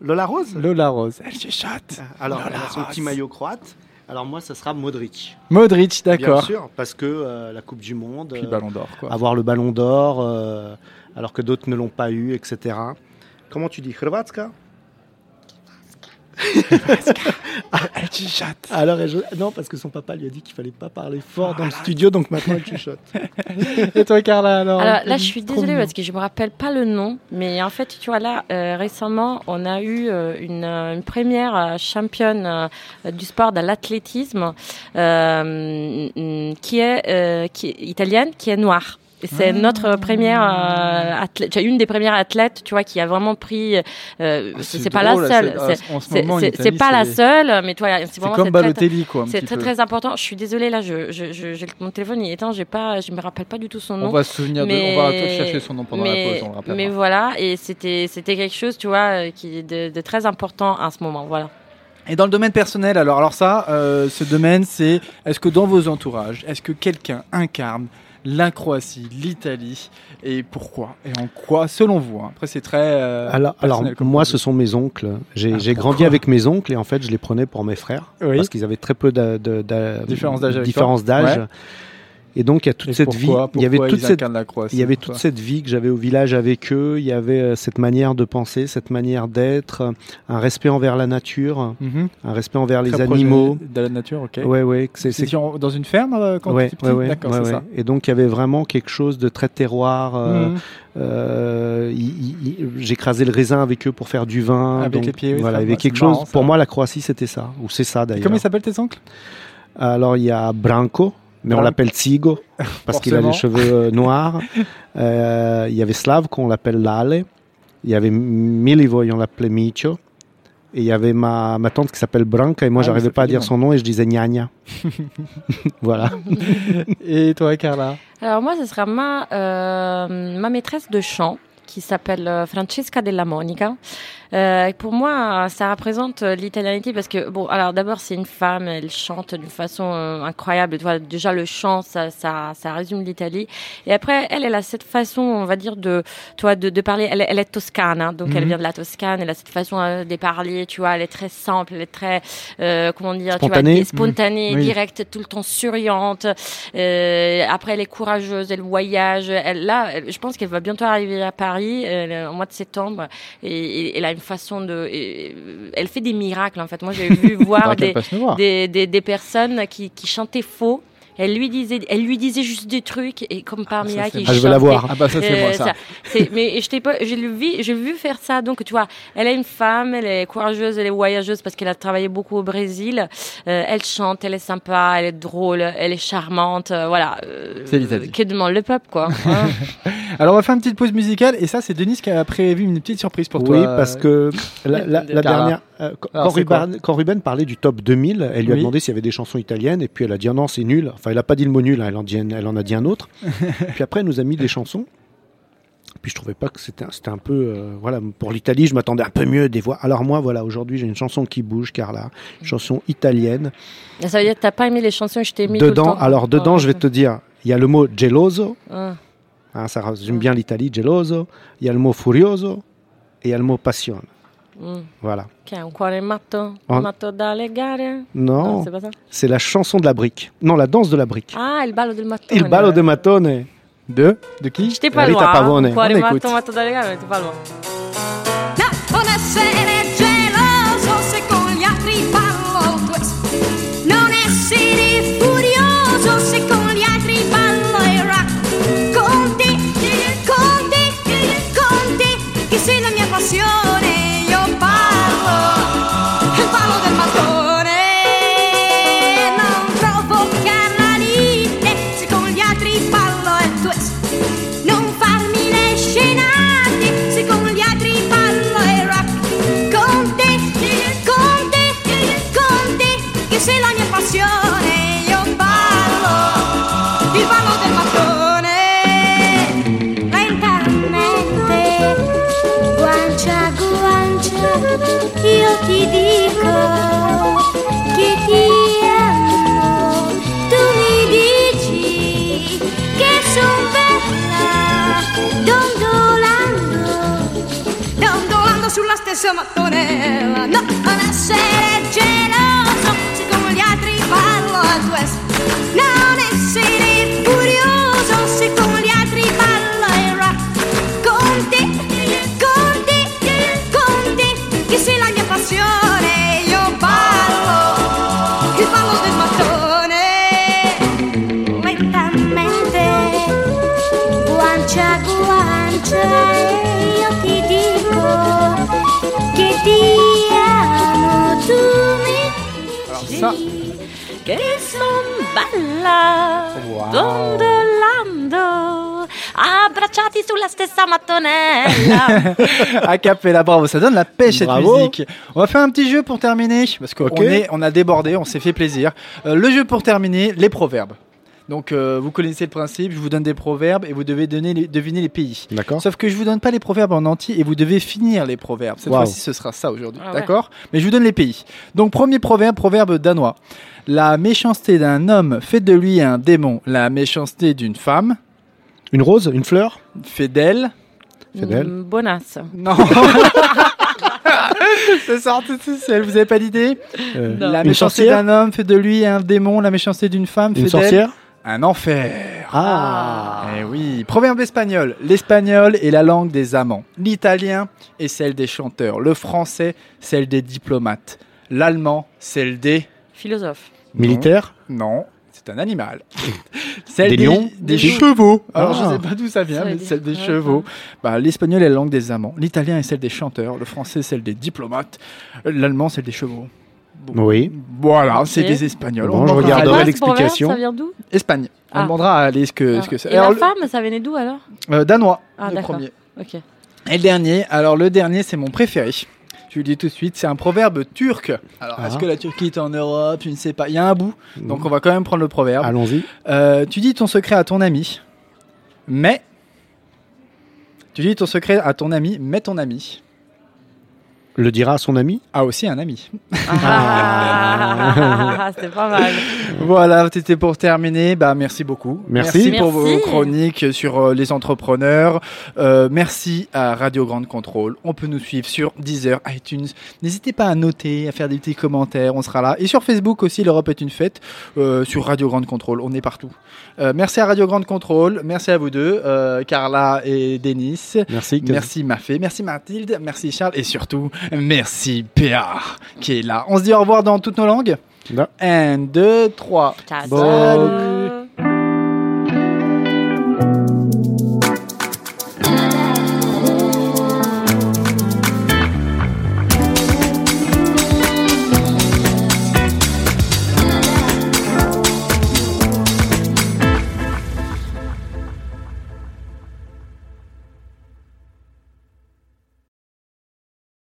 Lola Rose Lola Rose. Elle chuchote. Alors Lola elle a son Rose. petit maillot croate. Alors moi ça sera Modric. Modric, Bien d'accord. sûr, parce que euh, la Coupe du Monde, Puis euh, Ballon d'Or, quoi. avoir le Ballon d'Or, euh, alors que d'autres ne l'ont pas eu, etc. Comment tu dis Hrvatska Elle chuchote. Alors, elle- non, parce que son papa lui a dit qu'il fallait pas parler fort dans le studio, donc maintenant elle chuchote. Et toi, Carla, alors Alors là, je suis désolée parce que je me rappelle pas le nom, mais en fait, tu vois là, euh, récemment, on a eu euh, une, euh, une première championne euh, du sport de l'athlétisme euh, mm, qui est euh, qui est italienne, qui est noire. C'est notre première euh, athlète, une des premières athlètes, tu vois, qui a vraiment pris. euh, Ah, c'est pas la seule, c'est- pas la seule, mais toi, c'est comme très- Balotelli, quoi. un c'est très peu. très important. Je suis désolée là, je, je, je- j'ai mon téléphone il est éteint, j'ai pas, je me rappelle pas du tout son On nom. va se souvenir de. On va chercher son nom pendant mais, la pause, on le. Mais voilà, et c'était c'était quelque chose, tu vois, euh, qui est de, de très important à ce moment. Voilà. Et dans le domaine personnel, alors, alors ça, euh, ce domaine, c'est est-ce que dans vos entourages, est-ce que quelqu'un incarne la Croatie, l'Italie, et pourquoi Et en quoi, selon vous hein Après, c'est très. euh, Alors, moi, ce sont mes oncles. J'ai Ah, grandi avec mes oncles et en fait, je les prenais pour mes frères Oui. parce qu'ils avaient très peu de, de- de- Différence d'âge avec. Et donc, il y a toute Et cette pourquoi vie. Il y avait toute cette Il y avait toute cette vie que j'avais au village avec eux. Il y avait euh, cette manière de penser, cette manière d'être, euh, un respect envers la nature, Mhm. un respect envers les Très animaux. de la nature, ok. Ouais, ouais. C'est, dans une ferme euh, quand ouais, tu étais ouais, D'accord, ouais, c'est ouais. Et donc, il y avait vraiment quelque chose de très terroir. euh, Mhm. euh, J'écrasais le raisin avec eux pour faire du vin. Avec donc, les pieds, oui, Voilà, ça, il y avait c'est quelque marrant, chose. Pour moi, la Croatie, c'était ça. Ou c'est ça Et d'ailleurs. comment ils s'appellent tes oncles? Alors, il y a Branco, mais on l'appelle Zigo, parce qu'il a les cheveux euh, noirs. Euh, il y avait Slav, qu'on l'appelle Lale. Il y avait Milivoy, on l'appelait Micho. Et il y avait ma, ma tante qui s'appelle Branca, et moi, Ah, j'arrivais pas à dire son nom, et je disais Gnagna. voilà. Et toi, Carla? Alors moi, ce sera ma euh, ma maîtresse de chant qui s'appelle Francesca della Monica. Euh, pour moi, ça représente euh, l'italianité parce que bon, alors d'abord c'est une femme, elle chante d'une façon euh, incroyable. Tu vois, déjà le chant, ça, ça, ça résume l'Italie. Et après, elle, elle a cette façon, on va dire de, tu vois, de, de parler. Elle, est- elle est toscane, hein, donc elle Mhm. vient de la Toscane. Elle a cette façon euh, de parler, tu vois, elle est très simple, elle est très, euh, comment dire, Spontanée. tu vois, spontanée, Mhm. Directe, tout le temps souriante. Euh, après, elle est courageuse, elle voyage. Elle, là, elle- je pense qu'elle va bientôt arriver à Paris euh, au mois de septembre. Et, et elle a une façon de. et- elle fait des miracles, en fait. Moi, j'ai vu voir des, passe nous voir. des, des, des personnes qui, qui chantaient faux. Elle lui disait, elle lui disait juste des trucs et comme par ça, miracle, il. Ah, je veux la voir. Ah bah ça, c'est Euh, moi, ça. c'est- mais je t'ai pas, j'ai vu, j'ai vu faire ça. Donc tu vois, elle est une femme, elle est courageuse, elle est voyageuse parce qu'elle a travaillé beaucoup au Brésil. Euh, elle chante, elle est sympa, elle est drôle, elle est charmante. euh, voilà. Euh, C'est l'Italie. Que demande le peuple, quoi. hein. Alors, on va faire une petite pause musicale. Et ça, c'est Denis qui a prévu une petite surprise pour toi. Oui, parce que la, la- la Carla. dernière, euh, quand, Ruben, quand Ruben parlait du top 2000, elle lui a demandé s'il y avait des chansons italiennes, et puis elle a dit ah non, c'est nul. Enfin, elle a pas dit le mot nul, hein, elle, en dit, elle en a dit un autre. puis après, elle nous a mis des chansons. Puis je trouvais pas que c'était un- peu euh, voilà pour l'Italie, je m'attendais un peu mieux des voix. Alors moi voilà, aujourd'hui j'ai une chanson qui bouge, Carla, une chanson italienne. Ça veut dire que t'as pas aimé les chansons que je t'ai mis tout le Dedans, temps. alors dedans, je vais te dire, il y a le mot geloso, Hein. hein, ça résume bien l'Italie, geloso. Il y a le mot furioso et il y a le mot passion. Mm. Voilà. Che è un cuore matto, Oh. matto da legare? Non, c'est pas ça. c'est la chanson de la brique. Non, la danse de la brique. Ah, il ballo del mattone. Il ballo de Matone. De? De qui? J'étais pas Rita loin. Pavone. Un cuore On matto, écoute. matto da legare, mais t'es pas loin. Non, non essere geloso se con gli altri ballo twist. Non essere furioso se con gli altri ballo il rock. Con te, con te, con te, che sei la mia passione. Stessa mattonella, no, non sulla stessa mattonella. A cappella, bravo, ça donne la pêche cette musique. On va faire un petit jeu pour terminer, parce qu'on Ok. est, on a débordé, on s'est fait plaisir. Euh, le jeu pour terminer, les proverbes. Donc euh, vous connaissez le principe, je vous donne des proverbes et vous devez donner les- deviner les pays. D'accord. Sauf que je vous donne pas les proverbes en entier et vous devez finir les proverbes. Cette Wow. fois-ci, ce sera ça aujourd'hui. Ah ouais. D'accord? Mais je vous donne les pays. Donc, premier proverbe, proverbe danois. La méchanceté d'un homme fait de lui un démon. La méchanceté d'une femme Une rose, une fleur belle. Mm, Bonasse. Non C'est sorti tout seul, vous avez pas d'idée Euh, La Une méchanceté d'un homme fait de lui un démon. La méchanceté d'une femme Une fait d'elle sorcière un enfer. Ah, Eh oui, proverbe espagnol. L'espagnol est la langue des amants. L'italien est celle des chanteurs. Le français, celle des diplomates. L'allemand, celle des... Philosophe. Militaire Non, c'est un animal. celle Des lions Des, Des chevaux. Alors Ah. je sais pas d'où ça vient, Ça mais celle des chevaux. Bah, L'espagnol est la langue des amants. L'italien est celle des chanteurs. Le français, celle des diplomates. L'allemand, celle des chevaux. Oui. Voilà, c'est des espagnols. Bon, On je regarderai l'explication. Ça vient d'où Espagne. On Ah. demandera à Alice que, ce que c'est. Et Alors, la le- femme, ça venait d'où alors euh, danois, Ah, le d'accord. premier. Ok. Et le dernier, alors le dernier, c'est mon préféré. Je vous le dis tout de suite, c'est un proverbe turc. Alors, est-ce Ah. que la Turquie est en Europe? Je ne sais pas. Il y a un bout, donc on va quand même prendre le proverbe. Allons-y. Euh, tu dis ton secret à ton ami, mais. Tu dis ton secret à ton ami, mais ton ami Le dira à son ami a aussi un ami. Ah, c'était pas mal. Voilà, c'était pour terminer. Bah, merci beaucoup. Merci. pour vos Merci. chroniques sur euh, les entrepreneurs. Euh, merci à Radio Grande Contrôle. On peut nous suivre sur Deezer, iTunes. N'hésitez pas à noter, à faire des petits commentaires. On sera là. Et sur Facebook aussi, l'Europe est une fête. euh, sur Radio Grande Contrôle. On est partout. Euh, merci à Radio Grande Contrôle. Merci à vous deux, euh, Carla et Denis. Merci. Merci Mafé, merci Mathilde, merci Charles et surtout merci PA qui est là. On se dit au revoir dans toutes nos langues. Non. 1, 2, 3. Ciao. Salut. Salut.